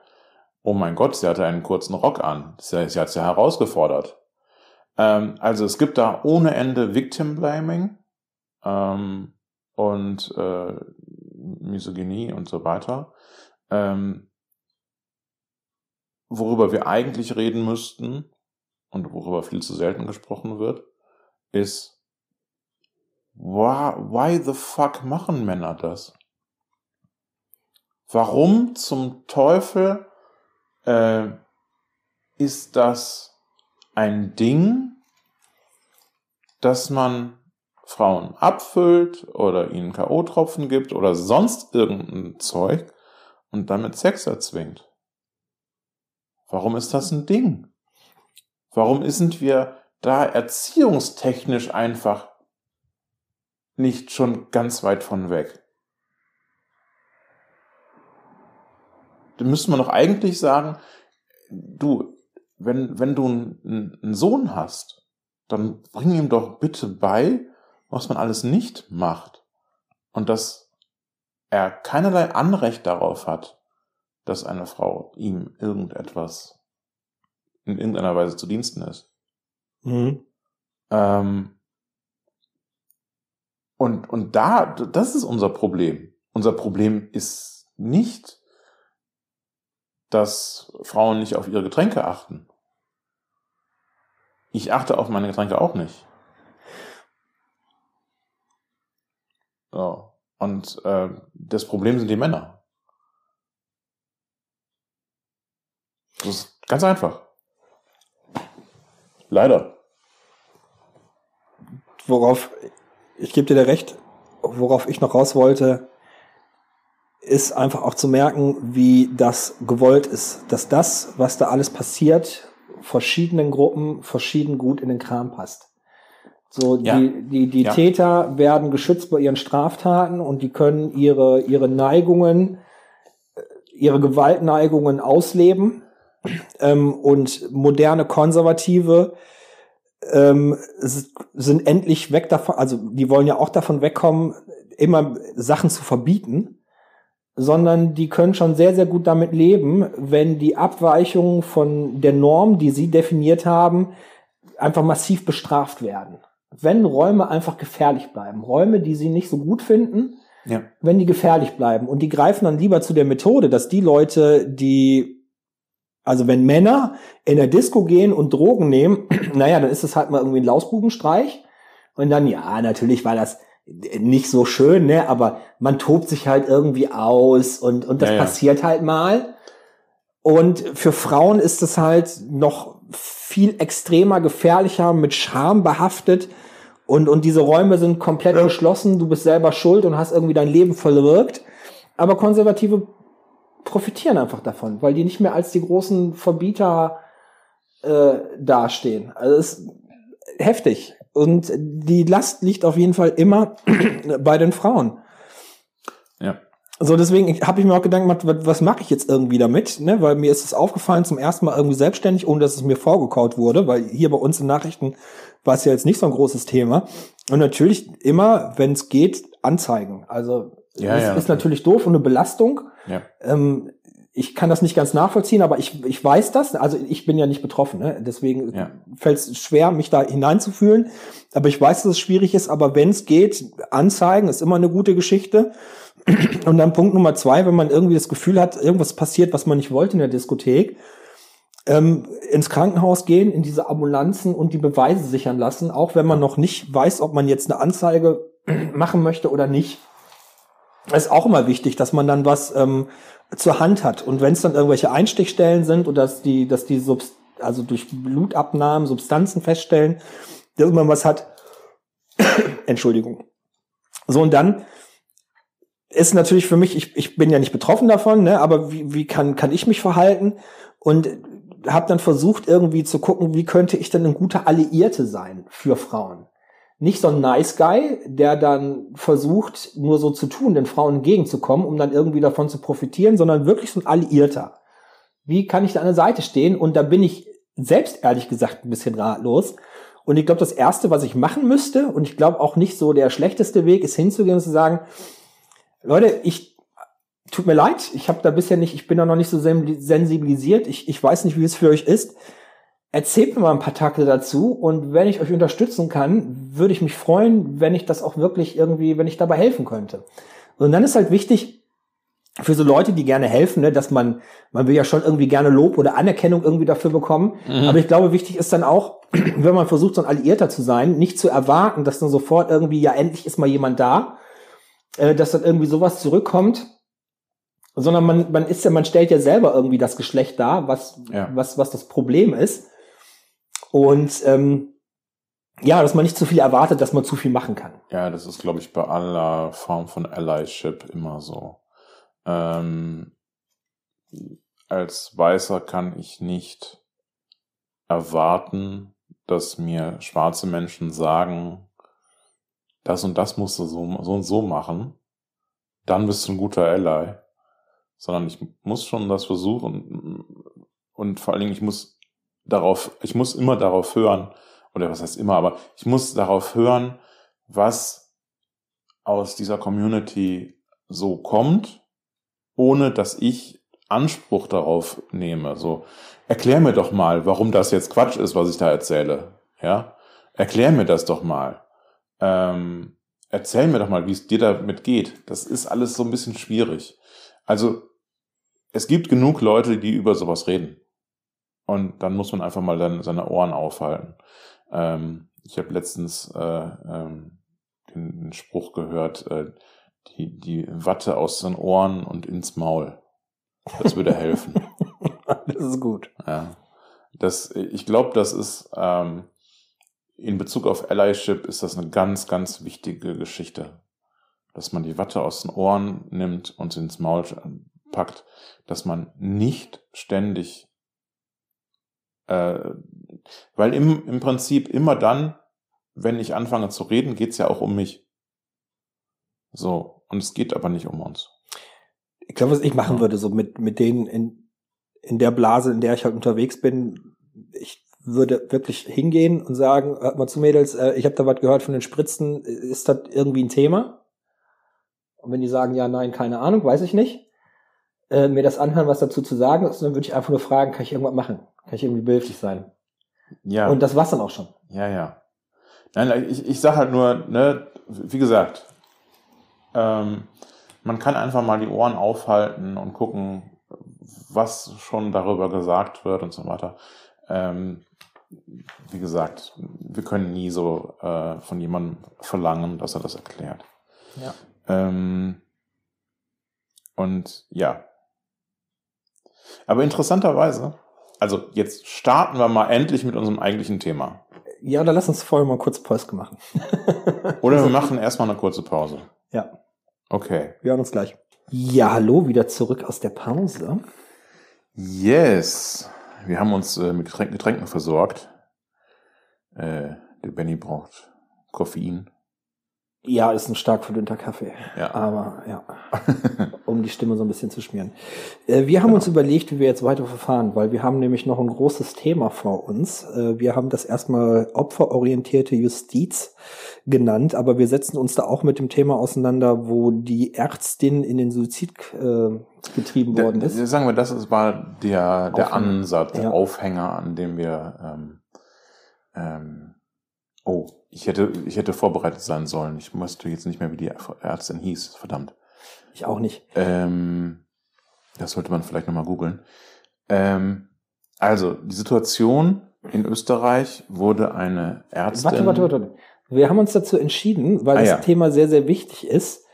oh mein Gott, sie hatte einen kurzen Rock an. Sie, sie hat sie herausgefordert. Ähm, also es gibt da ohne Ende Victim Blaming ähm, und äh, Misogynie und so weiter. Ähm, worüber wir eigentlich reden müssten und worüber viel zu selten gesprochen wird, ist, why, why the fuck machen Männer das? Warum zum Teufel äh, ist das ein Ding, dass man Frauen abfüllt oder ihnen K.O.-Tropfen gibt oder sonst irgendein Zeug und damit Sex erzwingt? Warum ist das ein Ding? Warum sind wir da erziehungstechnisch einfach nicht schon ganz weit von weg? Müsste man doch eigentlich sagen, du, wenn, wenn du einen, einen Sohn hast, dann bring ihm doch bitte bei, was man alles nicht macht. Und dass er keinerlei Anrecht darauf hat, dass eine Frau ihm irgendetwas in irgendeiner Weise zu Diensten ist. Mhm. Ähm, und, und da, das ist unser Problem. Unser Problem ist nicht, dass Frauen nicht auf ihre Getränke achten. Ich achte auf meine Getränke auch nicht. So. Und äh, das Problem sind die Männer. Das ist ganz einfach. Leider. Worauf, ich gebe dir da recht, worauf ich noch raus wollte, ist einfach auch zu merken, wie das gewollt ist. Dass das, was da alles passiert, verschiedenen Gruppen verschieden gut in den Kram passt. So, Ja. die, die, die Ja. Täter werden geschützt bei ihren Straftaten und die können ihre, ihre Neigungen, äh, ihre Gewaltneigungen ausleben. Ähm, und moderne Konservative ähm, sind endlich weg davon, also die wollen ja auch davon wegkommen, immer Sachen zu verbieten, sondern die können schon sehr, sehr gut damit leben, wenn die Abweichungen von der Norm, die sie definiert haben, einfach massiv bestraft werden. Wenn Räume einfach gefährlich bleiben, Räume, die sie nicht so gut finden, Ja. wenn die gefährlich bleiben und die greifen dann lieber zu der Methode, dass die Leute, die also wenn Männer in der Disco gehen und Drogen nehmen, naja, dann ist es halt mal irgendwie ein Lausbubenstreich. Und dann, ja, natürlich war das nicht so schön, ne, aber man tobt sich halt irgendwie aus und, und das Ja, ja. passiert halt mal. Und für Frauen ist es halt noch viel extremer, gefährlicher, mit Scham behaftet. Und, und diese Räume sind komplett geschlossen. Du bist selber schuld und hast irgendwie dein Leben verwirkt. Aber Konservative profitieren einfach davon, weil die nicht mehr als die großen Verbieter äh, dastehen. Also es ist heftig. Und die Last liegt auf jeden Fall immer bei den Frauen. Ja. So, deswegen habe ich mir auch Gedanken gemacht, was, was mache ich jetzt irgendwie damit? Ne? Weil mir ist es aufgefallen, zum ersten Mal irgendwie selbstständig, ohne dass es mir vorgekaut wurde, weil hier bei uns in Nachrichten war es ja jetzt nicht so ein großes Thema. Und natürlich immer, wenn es geht, anzeigen. Also Ja, das ja, ist natürlich doof und eine Belastung. Ja. Ähm, ich kann das nicht ganz nachvollziehen, aber ich, ich weiß das. Also ich bin ja nicht betroffen, ne? deswegen Ja. fällt es schwer, mich da hineinzufühlen. Aber ich weiß, dass es schwierig ist. Aber wenn es geht, anzeigen ist immer eine gute Geschichte. Und dann Punkt Nummer zwei, wenn man irgendwie das Gefühl hat, irgendwas passiert, was man nicht wollte in der Diskothek, ähm, ins Krankenhaus gehen, in diese Ambulanzen und die Beweise sichern lassen, auch wenn man noch nicht weiß, ob man jetzt eine Anzeige machen möchte oder nicht. Ist auch immer wichtig, dass man dann was ähm, zur Hand hat. Und wenn es dann irgendwelche Einstichstellen sind oder dass die, dass die Subst also durch Blutabnahmen Substanzen feststellen, dass man was hat. Entschuldigung. So, und dann ist natürlich für mich, ich, ich bin ja nicht betroffen davon, ne, aber wie, wie kann, kann ich mich verhalten? Und habe dann versucht, irgendwie zu gucken, wie könnte ich denn ein guter Alliierte sein für Frauen. Nicht so ein Nice Guy, der dann versucht, nur so zu tun, den Frauen entgegenzukommen, um dann irgendwie davon zu profitieren, sondern wirklich so ein Alliierter. Wie kann ich da an der Seite stehen? Und da bin ich selbst ehrlich gesagt ein bisschen ratlos. Und ich glaube, das Erste, was ich machen müsste, und ich glaube auch nicht so der schlechteste Weg, ist hinzugehen und zu sagen, Leute, ich tut mir leid, ich habe da bisher nicht, ich bin da noch nicht so sen- sensibilisiert, ich, ich weiß nicht, wie es für euch ist. Erzählt mir mal ein paar Takte dazu und wenn ich euch unterstützen kann, würde ich mich freuen, wenn ich das auch wirklich irgendwie, wenn ich dabei helfen könnte. Und dann ist halt wichtig, für so Leute, die gerne helfen, ne, dass man, man will ja schon irgendwie gerne Lob oder Anerkennung irgendwie dafür bekommen. Aber ich glaube, wichtig ist dann auch, wenn man versucht, so ein Alliierter zu sein, nicht zu erwarten, dass dann sofort irgendwie, ja, endlich ist mal jemand da, äh, dass dann irgendwie sowas zurückkommt, sondern man, man ist ja, man stellt ja selber irgendwie das Geschlecht dar, was, Ja. was, was das Problem ist. Und ähm, ja, dass man nicht zu viel erwartet, dass man zu viel machen kann. Ja, das ist, glaube ich, bei aller Form von Allyship immer so. Ähm, als Weißer kann ich nicht erwarten, dass mir schwarze Menschen sagen, das und das musst du so, so und so machen, dann bist du ein guter Ally. Sondern ich muss schon das versuchen und vor allen Dingen, ich muss darauf, ich muss immer darauf hören, oder was heißt immer, aber ich muss darauf hören, was aus dieser Community so kommt, ohne dass ich Anspruch darauf nehme. So, erklär mir doch mal, warum das jetzt Quatsch ist, was ich da erzähle. Ja, erklär mir das doch mal. Ähm, erzähl mir doch mal, wie es dir damit geht. Das ist alles so ein bisschen schwierig. Also, es gibt genug Leute, die über sowas reden. Und dann muss man einfach mal dann seine Ohren aufhalten. Ähm, ich habe letztens äh, ähm, den, den Spruch gehört, äh, die, die Watte aus den Ohren und ins Maul. Das würde helfen. das ist gut. ja. Das, ich glaube, das ist ähm, in Bezug auf Allyship ist das eine ganz, ganz wichtige Geschichte. Dass man die Watte aus den Ohren nimmt und sie ins Maul packt, dass man nicht ständig äh, weil im, im Prinzip immer dann, wenn ich anfange zu reden, geht's ja auch um mich. So, und es geht aber nicht um uns. Ich glaube, was ich machen würde, so mit, mit denen in, in der Blase, in der ich halt unterwegs bin, ich würde wirklich hingehen und sagen, hört mal zu Mädels, äh, ich habe da was gehört von den Spritzen, ist das irgendwie ein Thema? Und wenn die sagen, ja, nein, keine Ahnung, weiß ich nicht, äh, mir das anhören, was dazu zu sagen ist, dann würde ich einfach nur fragen, kann ich irgendwas machen? Kann ich irgendwie behilflich sein? Ja. Und das war's dann auch schon. Ja, ja. Nein, ich, ich sag halt nur, ne, wie gesagt, ähm, man kann einfach mal die Ohren aufhalten und gucken, was schon darüber gesagt wird und so weiter. Ähm, wie gesagt, wir können nie so äh, von jemandem verlangen, dass er das erklärt. Ja. Ähm, und ja. Aber interessanterweise, also jetzt starten wir mal endlich mit unserem eigentlichen Thema. Ja, dann lass uns vorher mal kurz Päuske machen. Oder wir machen erstmal eine kurze Pause. Ja, Okay. wir hören uns gleich. Ja, hallo, wieder zurück aus der Pause. Yes. Wir haben uns äh, mit Getränken, Getränken versorgt. Äh, der Benny braucht Koffein. Ja, ist ein stark verdünnter Kaffee. Ja. Aber ja, um die Stimme so ein bisschen zu schmieren. Äh, wir haben Genau. uns überlegt, wie wir jetzt weiter verfahren, weil wir haben nämlich noch ein großes Thema vor uns. Äh, wir haben das erstmal opferorientierte Justiz genannt, aber wir setzen uns da auch mit dem Thema auseinander, wo die Ärztin in den Suizid äh, getrieben worden Der, ist. sagen wir, das ist- war der, der Aufhänger. Ansatz, der Ja. Aufhänger, an dem wir. Ähm, ähm, oh, ich hätte, ich hätte vorbereitet sein sollen. Ich wusste jetzt nicht mehr, wie die Ärztin hieß. Verdammt. Ich auch nicht. Ähm, das sollte man vielleicht nochmal googeln. Ähm, also, die Situation in Österreich wurde eine Ärztin. Warte, warte, warte, warte. Wir haben uns dazu entschieden, weil Ah, das ja. Thema sehr, sehr wichtig ist,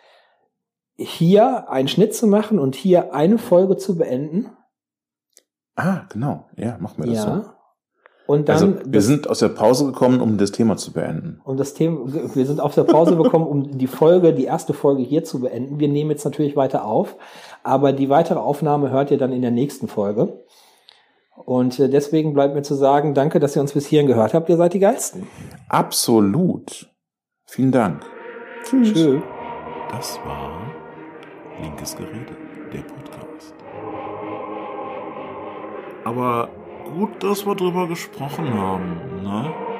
hier einen Schnitt zu machen und hier eine Folge zu beenden. Ah, genau. Ja, machen wir das so. Und dann Also, wir das, sind aus der Pause gekommen, um das Thema zu beenden. um das Thema, wir sind auf der Pause bekommen, um die Folge, die erste Folge hier zu beenden. Wir nehmen jetzt natürlich weiter auf, aber die weitere Aufnahme hört ihr dann in der nächsten Folge. Und äh, deswegen bleibt mir zu sagen, danke, dass ihr uns bis hierhin gehört habt. Ihr seid die Geilsten. Absolut. Vielen Dank. Tschüss. Tschüss. Das war Linkes Gerede, der Podcast. Aber gut, dass wir drüber gesprochen haben, ne?